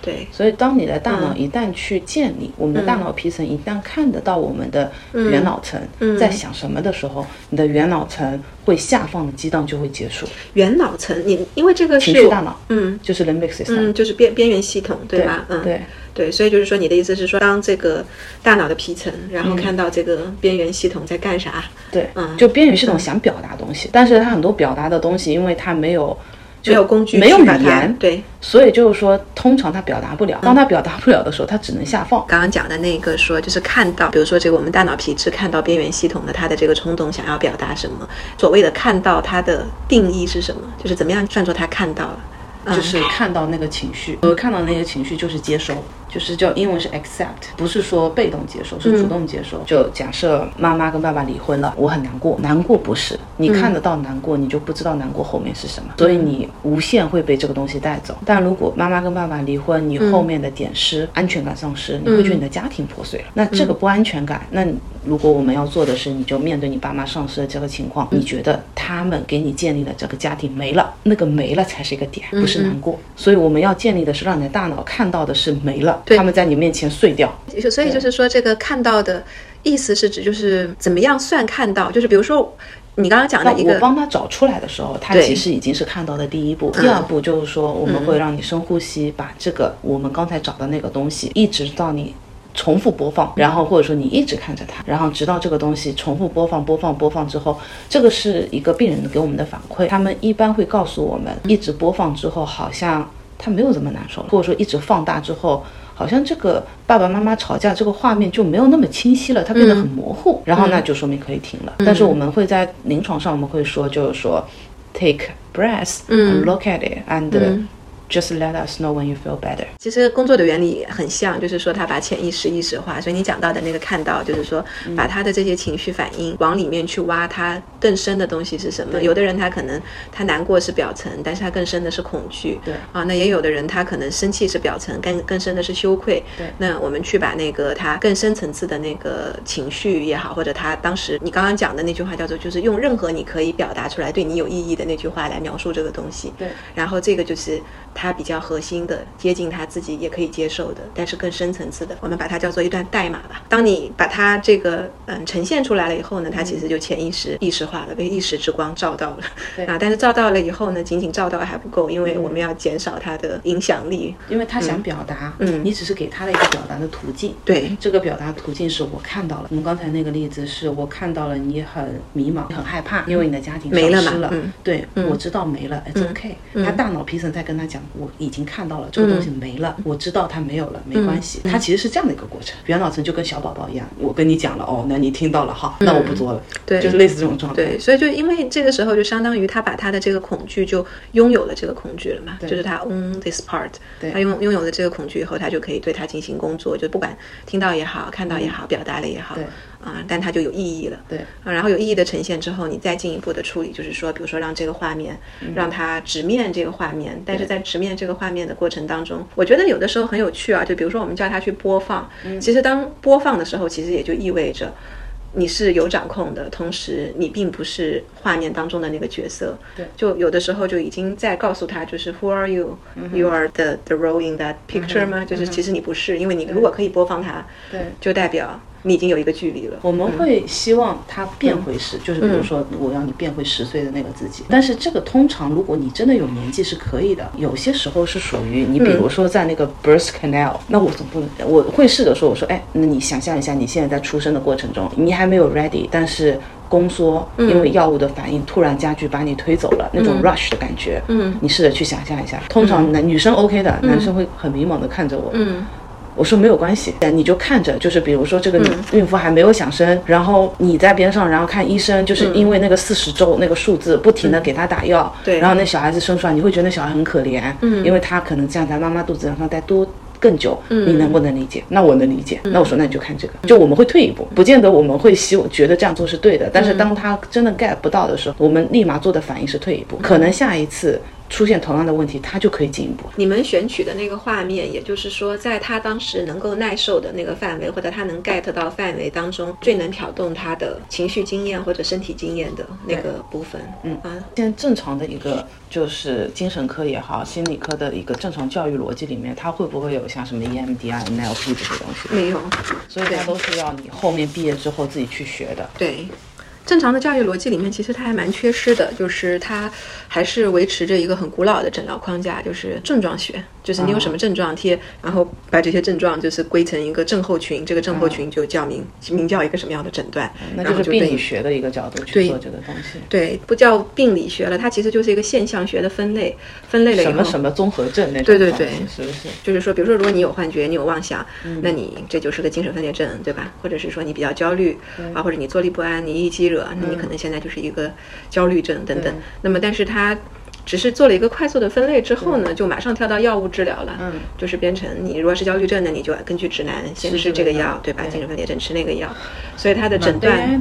对，
所以当你的大脑一旦去建立，我们的大脑皮层一旦看得到我们的元脑层在想什么的时候，你的元脑层会下放的激荡就会结束。
元脑层，你因为这个
情绪大脑，
嗯，
就是 limbic system，
嗯，就是边边缘系统，对吧？嗯，
对
对，所以就是说，你的意思是说，当这个大脑的皮层，然后看到这个边缘系统在干啥？
对，嗯，就边缘系统想表达东西，但是它很多表达的东西，因为它没有。
没有工具，
没有语言，
对，
所以就是说，通常他表达不了。当他表达不了的时候，他只能下放。
刚刚讲的那个说，就是看到，比如说这个我们大脑皮质看到边缘系统的他的这个冲动，想要表达什么？所谓的看到它的定义是什么？就是怎么样算作他看到了？
就是看到那个情绪，我看到那些情绪就是接收。就是叫英文是 accept，不是说被动接受，是主动接受。就假设妈妈跟爸爸离婚了，我很难过，难过不是你看得到难过，你就不知道难过后面是什么，所以你无限会被这个东西带走。但如果妈妈跟爸爸离婚，你后面的点失，安全感丧失，你会觉得你的家庭破碎了。那这个不安全感，那如果我们要做的是，你就面对你爸妈丧失的这个情况，你觉得他们给你建立的这个家庭没了，那个没了才是一个点，不是难过。所以我们要建立的是让你的大脑看到的是没了。他们在你面前碎掉，
所以就是说，这个看到的意思是指就是怎么样算看到？就是比如说你刚刚讲的一个，
我帮他找出来的时候，他其实已经是看到的第一步。第二步就是说，我们会让你深呼吸，把这个我们刚才找的那个东西，一直到你重复播放，然后或者说你一直看着它，然后直到这个东西重复播放、播放、播放之后，这个是一个病人给我们的反馈。他们一般会告诉我们，一直播放之后，好像他没有这么难受了，或者说一直放大之后。好像这个爸爸妈妈吵架这个画面就没有那么清晰了，它变得很模糊，然后那就说明可以停了。但是我们会在临床上我们会说，就是说，take breath，look at it，and。Just let us know when you feel better。
其实工作的原理很像，就是说他把潜意识意识化。所以你讲到的那个看到，就是说把他的这些情绪反应往里面去挖，他更深的东西是什么？有的人他可能他难过是表层，但是他更深的是恐惧。
对
啊，那也有的人他可能生气是表层，更更深的是羞愧。
对，
那我们去把那个他更深层次的那个情绪也好，或者他当时你刚刚讲的那句话叫做，就是用任何你可以表达出来对你有意义的那句话来描述这个东西。
对，
然后这个就是。他比较核心的，接近他自己也可以接受的，但是更深层次的，我们把它叫做一段代码吧。当你把它这个嗯呈现出来了以后呢，它其实就潜意识意识化了，被意识之光照到了。
对
啊，但是照到了以后呢，仅仅照到还不够，因为我们要减少它的影响力。
因为他想表达，嗯，你只是给他的一个表达的途径。
对，
这个表达途径是我看到了。我们刚才那个例子是我看到了你很迷茫，很害怕，因为你的家庭
没了
嘛。嗯，对，我知道没了，It's OK。他大脑皮层在跟他讲，我已经看。到了这个东西没了，我知道它没有了，没关系。它其实是这样的一个过程，元脑层就跟小宝宝一样。我跟你讲了哦，那你听到了哈，那我不做了，
对，
就是类似这种状态。
对，所以就因为这个时候就相当于他把他的这个恐惧就拥有了这个恐惧了嘛，就是他 own this part，他拥拥有了这个恐惧以后，他就可以对他进行工作，就不管听到也好，看到也好，表达了也好。啊，但它就有意义了。
对
啊，然后有意义的呈现之后，你再进一步的处理，就是说，比如说让这个画面，让它直面这个画面。但是在直面这个画面的过程当中，我觉得有的时候很有趣啊。就比如说我们叫它去播放，其实当播放的时候，其实也就意味着你是有掌控的，同时你并不是画面当中的那个角色。
对，
就有的时候就已经在告诉他，就是 Who are you? You are the the role in that picture 吗？就是其实你不是，因为你如果可以播放它，
对，
就代表。你已经有一个距离了。
我们会希望他变回十，就是比如说我要你变回十岁的那个自己。但是这个通常如果你真的有年纪是可以的，有些时候是属于你，比如说在那个 birth canal，那我总不能，我会试着说，我说，哎，那你想象一下，你现在在出生的过程中，你还没有 ready，但是宫缩因为药物的反应突然加剧把你推走了，那种 rush 的感觉，嗯，你试着去想象一下。通常男女生 OK 的，男生会很迷茫的看着我，嗯。我说没有关系，你就看着，就是比如说这个孕妇还没有想生，然后你在边上，然后看医生，就是因为那个四十周那个数字不停的给她打药，
对，
然后那小孩子生出来，你会觉得那小孩很可怜，嗯，因为他可能这样在妈妈肚子上待多。更久，你能不能理解？那我能理解。那我说，那你就看这个。就我们会退一步，不见得我们会希望觉得这样做是对的。但是当他真的 get 不到的时候，我们立马做的反应是退一步。可能下一次。出现同样的问题，他就可以进一步。
你们选取的那个画面，也就是说，在他当时能够耐受的那个范围，或者他能 get 到范围当中，最能挑动他的情绪经验或者身体经验的那个部分。
嗯啊，现在正常的一个就是精神科也好，心理科的一个正常教育逻辑里面，他会不会有像什么 EMDR、NLP 这些东西？
没有，
所以它都是要你后面毕业之后自己去学的。
对。正常的教育逻辑里面，其实它还蛮缺失的，就是它还是维持着一个很古老的诊疗框架，就是症状学。就是你有什么症状贴，然后把这些症状就是归成一个症候群，这个症候群就叫名名叫一个什么样的诊断，
那就是病理学的一个角度去做这个东西。
对，不叫病理学了，它其实就是一个现象学的分类，分类了
什么什么综合症那种。
对对对，
是不是？
就是说，比如说，如果你有幻觉，你有妄想，那你这就是个精神分裂症，对吧？或者是说你比较焦虑啊，或者你坐立不安，你一激惹，那你可能现在就是一个焦虑症等等。那么，但是它。只是做了一个快速的分类之后呢，就马上跳到药物治疗了。嗯，就是变成你如果是焦虑症的，你就要根据指南先吃这个药，对吧？精神分裂症吃那个药，所以它的诊断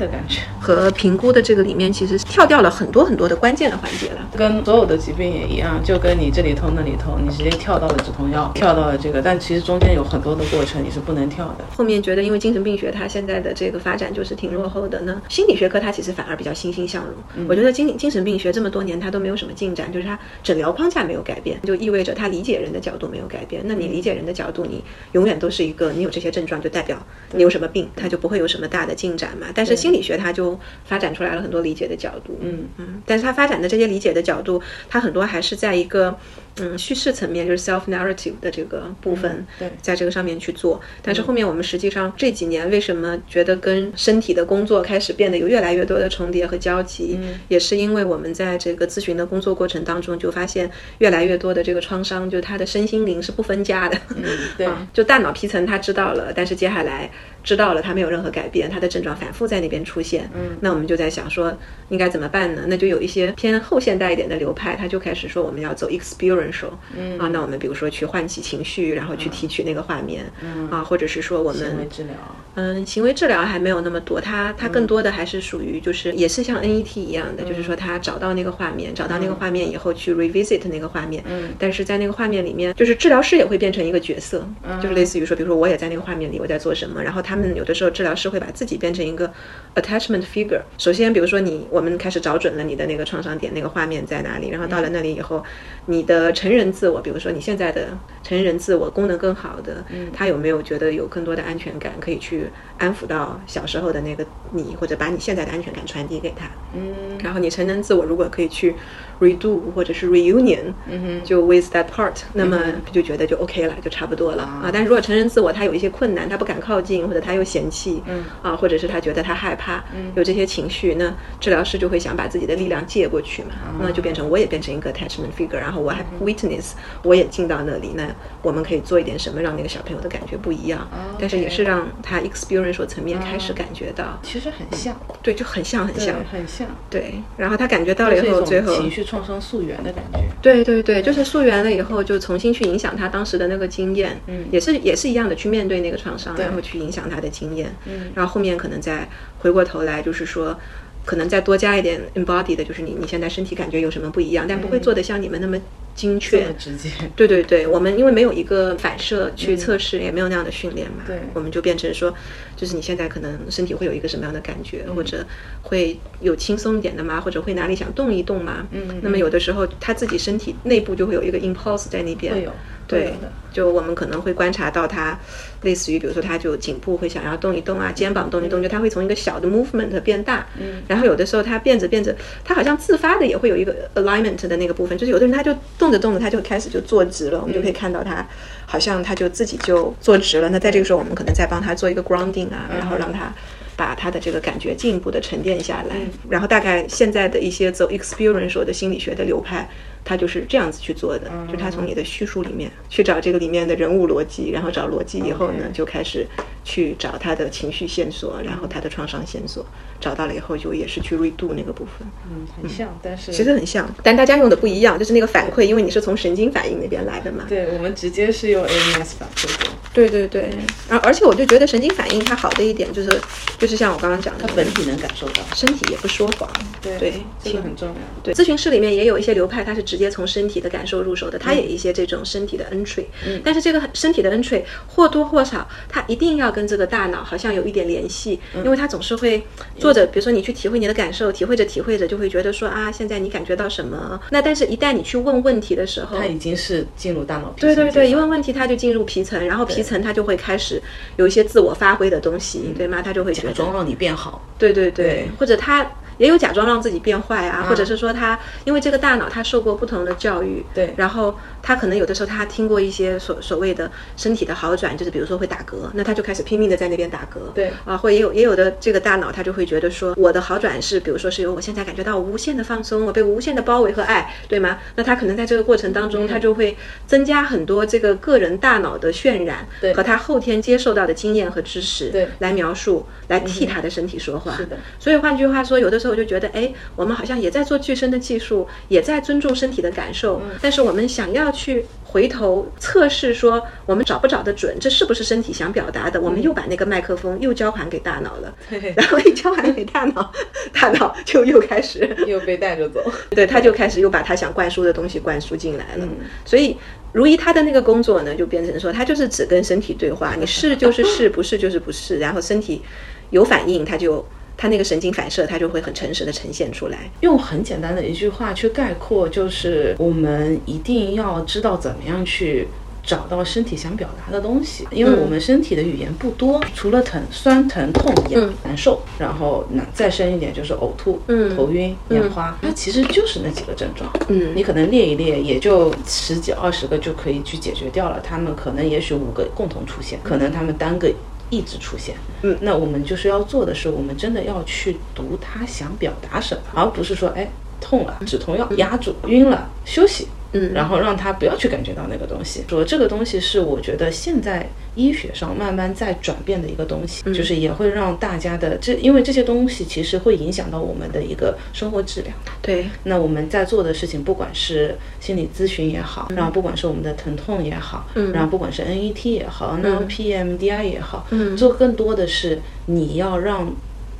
和评估的这个里面，其实跳掉了很多很多的关键的环节了。
跟所有的疾病也一样，就跟你这里痛那里痛，你直接跳到了止痛药，跳到了这个，但其实中间有很多的过程你是不能跳的。
后面觉得因为精神病学它现在的这个发展就是挺落后的呢，心理学科它其实反而比较欣欣向荣。我觉得精精神病学这么多年它都没有什么进展，就是他诊疗。框架没有改变，就意味着他理解人的角度没有改变。那你理解人的角度，你永远都是一个，你有这些症状就代表你有什么病，他就不会有什么大的进展嘛。但是心理学它就发展出来了很多理解的角度，嗯嗯。但是它发展的这些理解的角度，它很多还是在一个。嗯，叙事层面就是 self narrative 的这个部分，
对，
在这个上面去做。但是后面我们实际上这几年为什么觉得跟身体的工作开始变得有越来越多的重叠和交集，也是因为我们在这个咨询的工作过程当中就发现越来越多的这个创伤，就他的身心灵是不分家的。
嗯，对，
就大脑皮层他知道了，但是接下来。知道了，他没有任何改变，他的症状反复在那边出现。嗯，那我们就在想说，应该怎么办呢？那就有一些偏后现代一点的流派，他就开始说我们要走 experiential。嗯啊，那我们比如说去唤起情绪，然后去提取那个画面。嗯啊，或者是说我们
行为治疗。
嗯，行为治疗还没有那么多，它它更多的还是属于就是也是像 NET 一样的，就是说他找到那个画面，找到那个画面以后去 revisit 那个画面。嗯，但是在那个画面里面，就是治疗师也会变成一个角色，就是类似于说，比如说我也在那个画面里，我在做什么，然后他。他们有的时候治疗师会把自己变成一个 attachment figure。首先，比如说你，我们开始找准了你的那个创伤点，那个画面在哪里。然后到了那里以后，你的成人自我，比如说你现在的成人自我功能更好的，他有没有觉得有更多的安全感，可以去安抚到小时候的那个你，或者把你现在的安全感传递给他。嗯。然后你成人自我如果可以去。redo 或者是 reunion，嗯哼。就 with that part，那么就觉得就 OK 了，就差不多了。啊。但是如果成人自我他有一些困难，他不敢靠近，或者他又嫌弃，嗯。啊，或者是他觉得他害怕，嗯。有这些情绪，那治疗师就会想把自己的力量借过去嘛，那就变成我也变成一个 attachment figure，然后我还 witness，我也进到那里，那我们可以做一点什么，让那个小朋友的感觉不一样，但是也是让他 experience 层面开始感觉到，
其实很像，
对，就很像很像，
很像，
对，然后他感觉到了以后，最后
情绪。创伤溯源的感觉，
对对对，就是溯源了以后，就重新去影响他当时的那个经验，嗯，也是也是一样的去面对那个创伤，然后去影响他的经验，嗯，然后后面可能再回过头来，就是说，可能再多加一点 embody 的，就是你你现在身体感觉有什么不一样，但不会做的像你们那么。精确，
直接，
对对对，我们因为没有一个反射去测试，也没有那样的训练嘛，
对，
我们就变成说，就是你现在可能身体会有一个什么样的感觉，或者会有轻松一点的吗？或者会哪里想动一动吗？嗯，那么有的时候他自己身体内部就会有一个 impulse 在那边，
会有。
对，就我们可能会观察到他，类似于比如说他就颈部会想要动一动啊，肩膀动一动，就他会从一个小的 movement 变大，嗯，然后有的时候他变着变着，他好像自发的也会有一个 alignment 的那个部分，就是有的人他就动着动着他就开始就坐直了，我们就可以看到他好像他就自己就坐直了。那在这个时候，我们可能再帮他做一个 grounding 啊，然后让他把他的这个感觉进一步的沉淀下来。然后大概现在的一些走 experiential 的心理学的流派。他就是这样子去做的，就他从你的叙述里面去找这个里面的人物逻辑，然后找逻辑以后呢，就开始去找他的情绪线索，然后他的创伤线索，找到了以后就也是去 redo 那个部分。
嗯，很像，但是
其实很像，但大家用的不一样，就是那个反馈，因为你是从神经反应那边来的嘛。
对，我们直接是用 AMS 反馈的。
对对对，而而且我就觉得神经反应它好的一点就是，就是像我刚刚讲的，
它本体能感受到，
身体也不说谎。
对
对，
这个很重要。
对，咨询室里面也有一些流派，它是直接从身体的感受入手的，它也一些这种身体的 entry。嗯。但是这个身体的 entry 或多或少，它一定要跟这个大脑好像有一点联系，因为它总是会坐着，比如说你去体会你的感受，体会着体会着，就会觉得说啊，现在你感觉到什么？那但是一旦你去问问题的时候，
它已经是进入大脑皮
层。对对对，一问问题它就进入皮层，然后皮层他就会开始有一些自我发挥的东西，对吗？他就会假
装让你变好。
对对对，或者他。也有假装让自己变坏啊，或者是说他因为这个大脑他受过不同的教育，
对，
然后他可能有的时候他听过一些所所谓的身体的好转，就是比如说会打嗝，那他就开始拼命的在那边打嗝，
对，
啊，或也有也有的这个大脑他就会觉得说我的好转是，比如说是由我现在感觉到无限的放松，我被无限的包围和爱，对吗？那他可能在这个过程当中，他就会增加很多这个个人大脑的渲染，
对，
和他后天接受到的经验和知识，
对，
来描述，来替他的身体说话，
是的。
所以换句话说，有的时候我就觉得，哎。我们好像也在做具身的技术，也在尊重身体的感受，但是我们想要去回头测试，说我们找不找得准，这是不是身体想表达的？我们又把那个麦克风又交还给大脑了，然后一交还给大脑，大脑就又开始
又被带着走，
对，他就开始又把他想灌输的东西灌输进来了。所以如一他的那个工作呢，就变成说他就是只跟身体对话，你是就是是，不是就是不是，然后身体有反应，他就。他那个神经反射，他就会很诚实的呈现出来。
用很简单的一句话去概括，就是我们一定要知道怎么样去找到身体想表达的东西，因为我们身体的语言不多，除了疼、酸、疼、痛、痒、难受，然后那再深一点就是呕吐、头晕、眼花，它其实就是那几个症状。
嗯，
你可能列一列，也就十几二十个就可以去解决掉了。他们可能也许五个共同出现，可能他们单个。一直出现，
嗯，
那我们就是要做的是，我们真的要去读他想表达什么，而不是说，哎，痛了，止痛药压住，晕了，休息。
嗯，
然后让他不要去感觉到那个东西。说这个东西是我觉得现在医学上慢慢在转变的一个东西，就是也会让大家的这，因为这些东西其实会影响到我们的一个生活质量。
对，
那我们在做的事情，不管是心理咨询也好，然后不管是我们的疼痛也好，
嗯，
然后不管是 NET 也好，那 PMDI 也好，
嗯，
做更多的是你要让。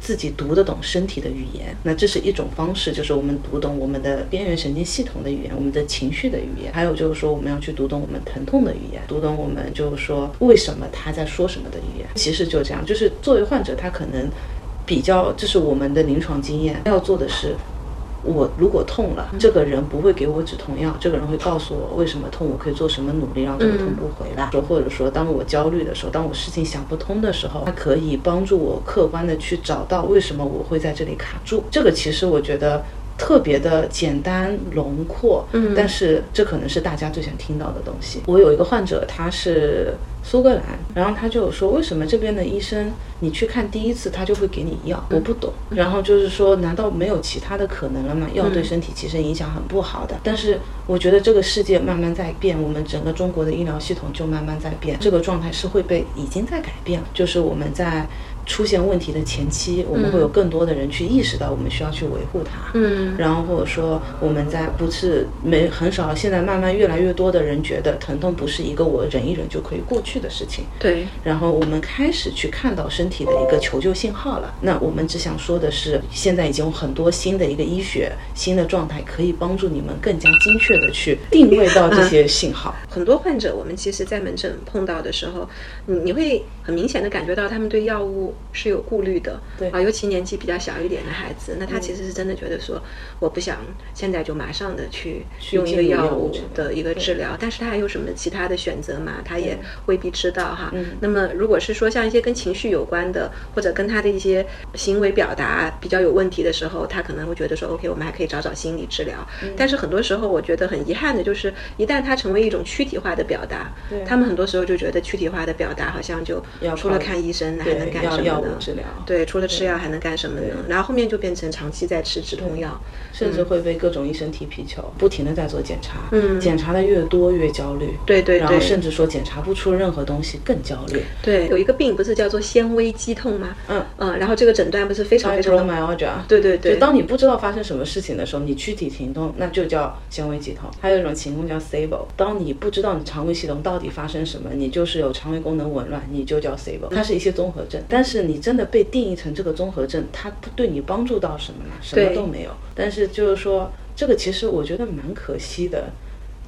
自己读得懂身体的语言，那这是一种方式，就是我们读懂我们的边缘神经系统的语言，我们的情绪的语言，还有就是说我们要去读懂我们疼痛的语言，读懂我们就是说为什么他在说什么的语言。其实就这样，就是作为患者，他可能比较，这是我们的临床经验，要做的是。我如果痛了，这个人不会给我止痛药，这个人会告诉我为什么痛，我可以做什么努力让这个痛不回来。说或者说，当我焦虑的时候，当我事情想不通的时候，他可以帮助我客观的去找到为什么我会在这里卡住。这个其实我觉得。特别的简单轮廓，
嗯，
但是这可能是大家最想听到的东西。我有一个患者，他是苏格兰，然后他就说，为什么这边的医生你去看第一次他就会给你药？我不懂。然后就是说，难道没有其他的可能了吗？药对身体其实影响很不好的。但是我觉得这个世界慢慢在变，我们整个中国的医疗系统就慢慢在变，这个状态是会被已经在改变了，就是我们在。出现问题的前期，我们会有更多的人去意识到我们需要去维护它。
嗯，
然后或者说我们在不是没很少，现在慢慢越来越多的人觉得疼痛不是一个我忍一忍就可以过去的事情。
对。
然后我们开始去看到身体的一个求救信号了。那我们只想说的是，现在已经有很多新的一个医学新的状态可以帮助你们更加精确的去定位到这些信号。
很多患者，我们其实在门诊碰到的时候，你你会很明显的感觉到他们对药物。是有顾虑的，
对。
啊，尤其年纪比较小一点的孩子，那他其实是真的觉得说，我不想现在就马上的去用一个药物的一个治疗，但是他还有什么其他的选择嘛？他也未必知道哈。那么如果是说像一些跟情绪有关的，或者跟他的一些行为表达比较有问题的时候，他可能会觉得说，OK，我们还可以找找心理治疗。但是很多时候，我觉得很遗憾的就是，一旦它成为一种躯体化的表达，他们很多时候就觉得躯体化的表达好像就除了看医生还能干什
药物？治疗，
对，除了吃药还能干什么呢？然后后面就变成长期在吃止痛药，
甚至会被各种医生踢皮球，不停的在做检查，
嗯。
检查的越多越焦虑，
对对对。
然后甚至说检查不出任何东西更焦虑。
对，有一个病不是叫做纤维肌痛吗？
嗯。
嗯，然后这个诊断不是非常非常的
，fibromyalgia，
对对对。
就当你不知道发生什么事情的时候，你躯体停动，那就叫纤维肌痛。还有一种情况叫 SABLE，当你不知道你肠胃系统到底发生什么，你就是有肠胃功能紊乱，你就叫 SABLE。它是一些综合症，但是你真的被定义成这个综合症，它不对你帮助到什么呢？什么都没有。但是就是说，这个其实我觉得蛮可惜的。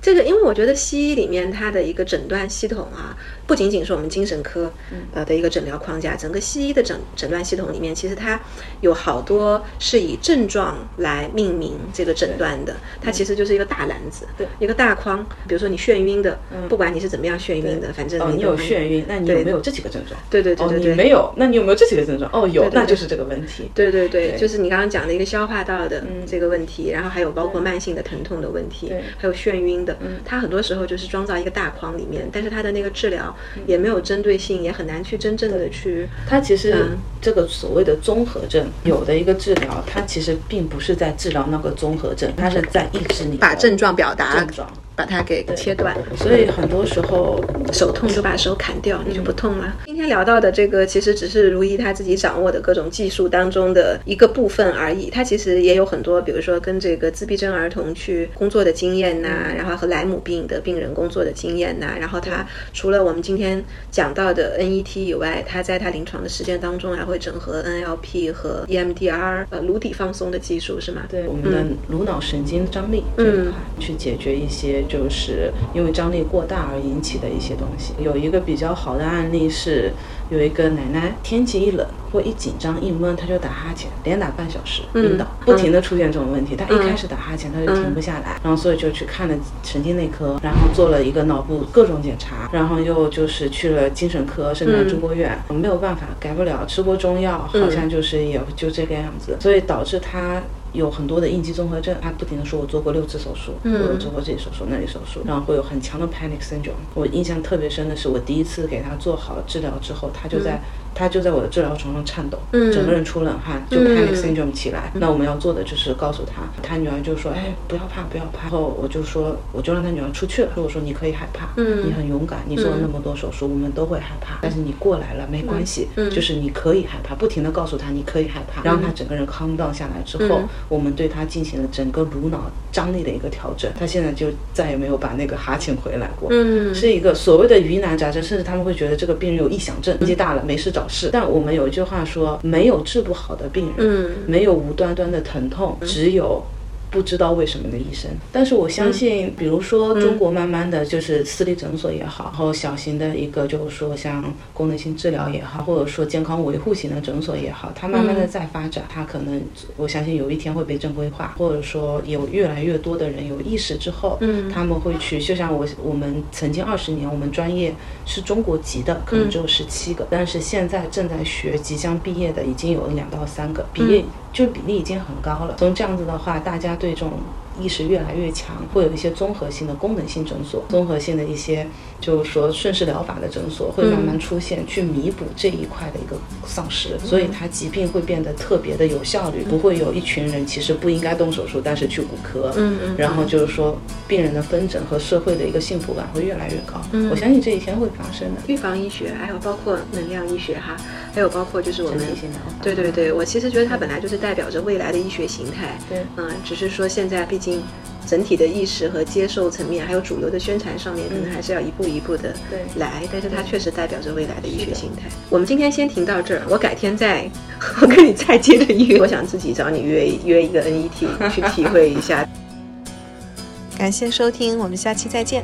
这个，因为我觉得西医里面它的一个诊断系统啊，不仅仅是我们精神科呃的一个诊疗框架，整个西医的诊诊断系统里面，其实它有好多是以症状来命名这个诊断的，它其实就是一个大篮子，
对。
一个大框。比如说你眩晕的，不管你是怎么样眩晕的，反正
哦，你有眩晕，那你有没有这几个症状？
对对对
哦，
对对。
你没有，那你有没有这几个症状？哦，有，那就是这个问题。
对对对，就是你刚刚讲的一个消化道的这个问题，然后还有包括慢性的疼痛的问题，还有眩晕的，它很多时候就是装在一个大框里面，但是它的那个治疗也没有针对性，也很难去真正的去，
它其实
嗯。
这个所谓的综合症，有的一个治疗，它其实并不是在治疗那个综合症，它是在抑制你
把症状表达
症状。
把它给切断。
所以很多时候，
手痛就把手砍掉，你就不痛了。今天聊到的这个，其实只是如一他自己掌握的各种技术当中的一个部分而已。他其实也有很多，比如说跟这个自闭症儿童去工作的经验呐、然后和莱姆病的病人工作的经验呐、然后他除了我们今天讲到的 NET 以外，他在他临床的实践当中还会整合 NLP 和 EMDR 呃颅底放松的技术，是吗？
对我们的颅脑神经张力这一块、去解决一些就是因为张力过大而引起的一些东西。有一个比较好的案例是，有一个奶奶天气一冷或一紧张一闷，她就打哈欠，连打半小时晕倒，不停的出现这种问题。她一开始打哈欠，她就停不下来，然后所以就去看了神经内科，然后做了一个脑部各种检查，然后又就是去了精神科、甚至中国院，没有办法改不了，吃过中药，好像就是也就这个样子，所以导致她。有很多的应激综合症，他不停的说我做过六次手术，我有做过这里手术那里手术，然后会有很强的 panic syndrome。我印象特别深的是，我第一次给他做好治疗之后，他就在、他就在我的治疗床上颤抖，整个人出冷汗，就 panic syndrome 起来。那我们要做的就是告诉他，他女儿就说，哎，不要怕，不要怕。然后我就说，我就让他女儿出去了，说我说你可以害怕，你很勇敢，你做了那么多手术，我们都会害怕，但是你过来了没关系，就是你可以害怕，不停的告诉他你可以害怕，让他整个人 calm down 下来之后，我们对他进行了整个颅脑张力的一个调整，他现在就再也没有把那个哈欠回来过，
嗯。
是一个所谓的疑难杂症，甚至他们会觉得这个病人有臆想症，年纪大了没事找事。但我们有一句话说，没有治不好的病人，
嗯
没有无端端的疼痛，只有。不知道为什么的医生，但是我相信，比如说中国慢慢的就是私立诊所也好，然后小型的一个就是说像功能性治疗也好，或者说健康维护型的诊所也好，它慢慢的在发展，它可能我相信有一天会被正规化，或者说有越来越多的人有意识之后，
嗯。
他们会去，就像我我们曾经二十年，我们专业是中国籍的，可能只有十七个，但是现在正在学，即将毕业的已经有两到三个，毕业就比例已经很高了。从这样子的话，大家对这种意识越来越强，会有一些综合性的功能性诊所，综合性的一些就是说顺势疗法的诊所会慢慢出现，去弥补这一块的一个丧失，所以它疾病会变得特别的有效率，不会有一群人其实不应该动手术，但是去骨科，
嗯嗯
然后就是说病人的分诊和社会的一个幸福感会越来越高。我相信这一天会发生的。
预防医学，还有包括能量医学哈，还有包括就是我们对对对，我其实觉得它本来就是代表着未来的医学形态。
对
嗯，只是说现在毕竟整体的意识和接受层面，还有主流的宣传上面，可能还是要一步一步的
对
来。但是它确实代表着未来的医学形态。我们今天先停到这儿，我改天再 我跟你再接着约。我想自己找你约约一个 NET 去体会一下。感谢收听，我们下期再见。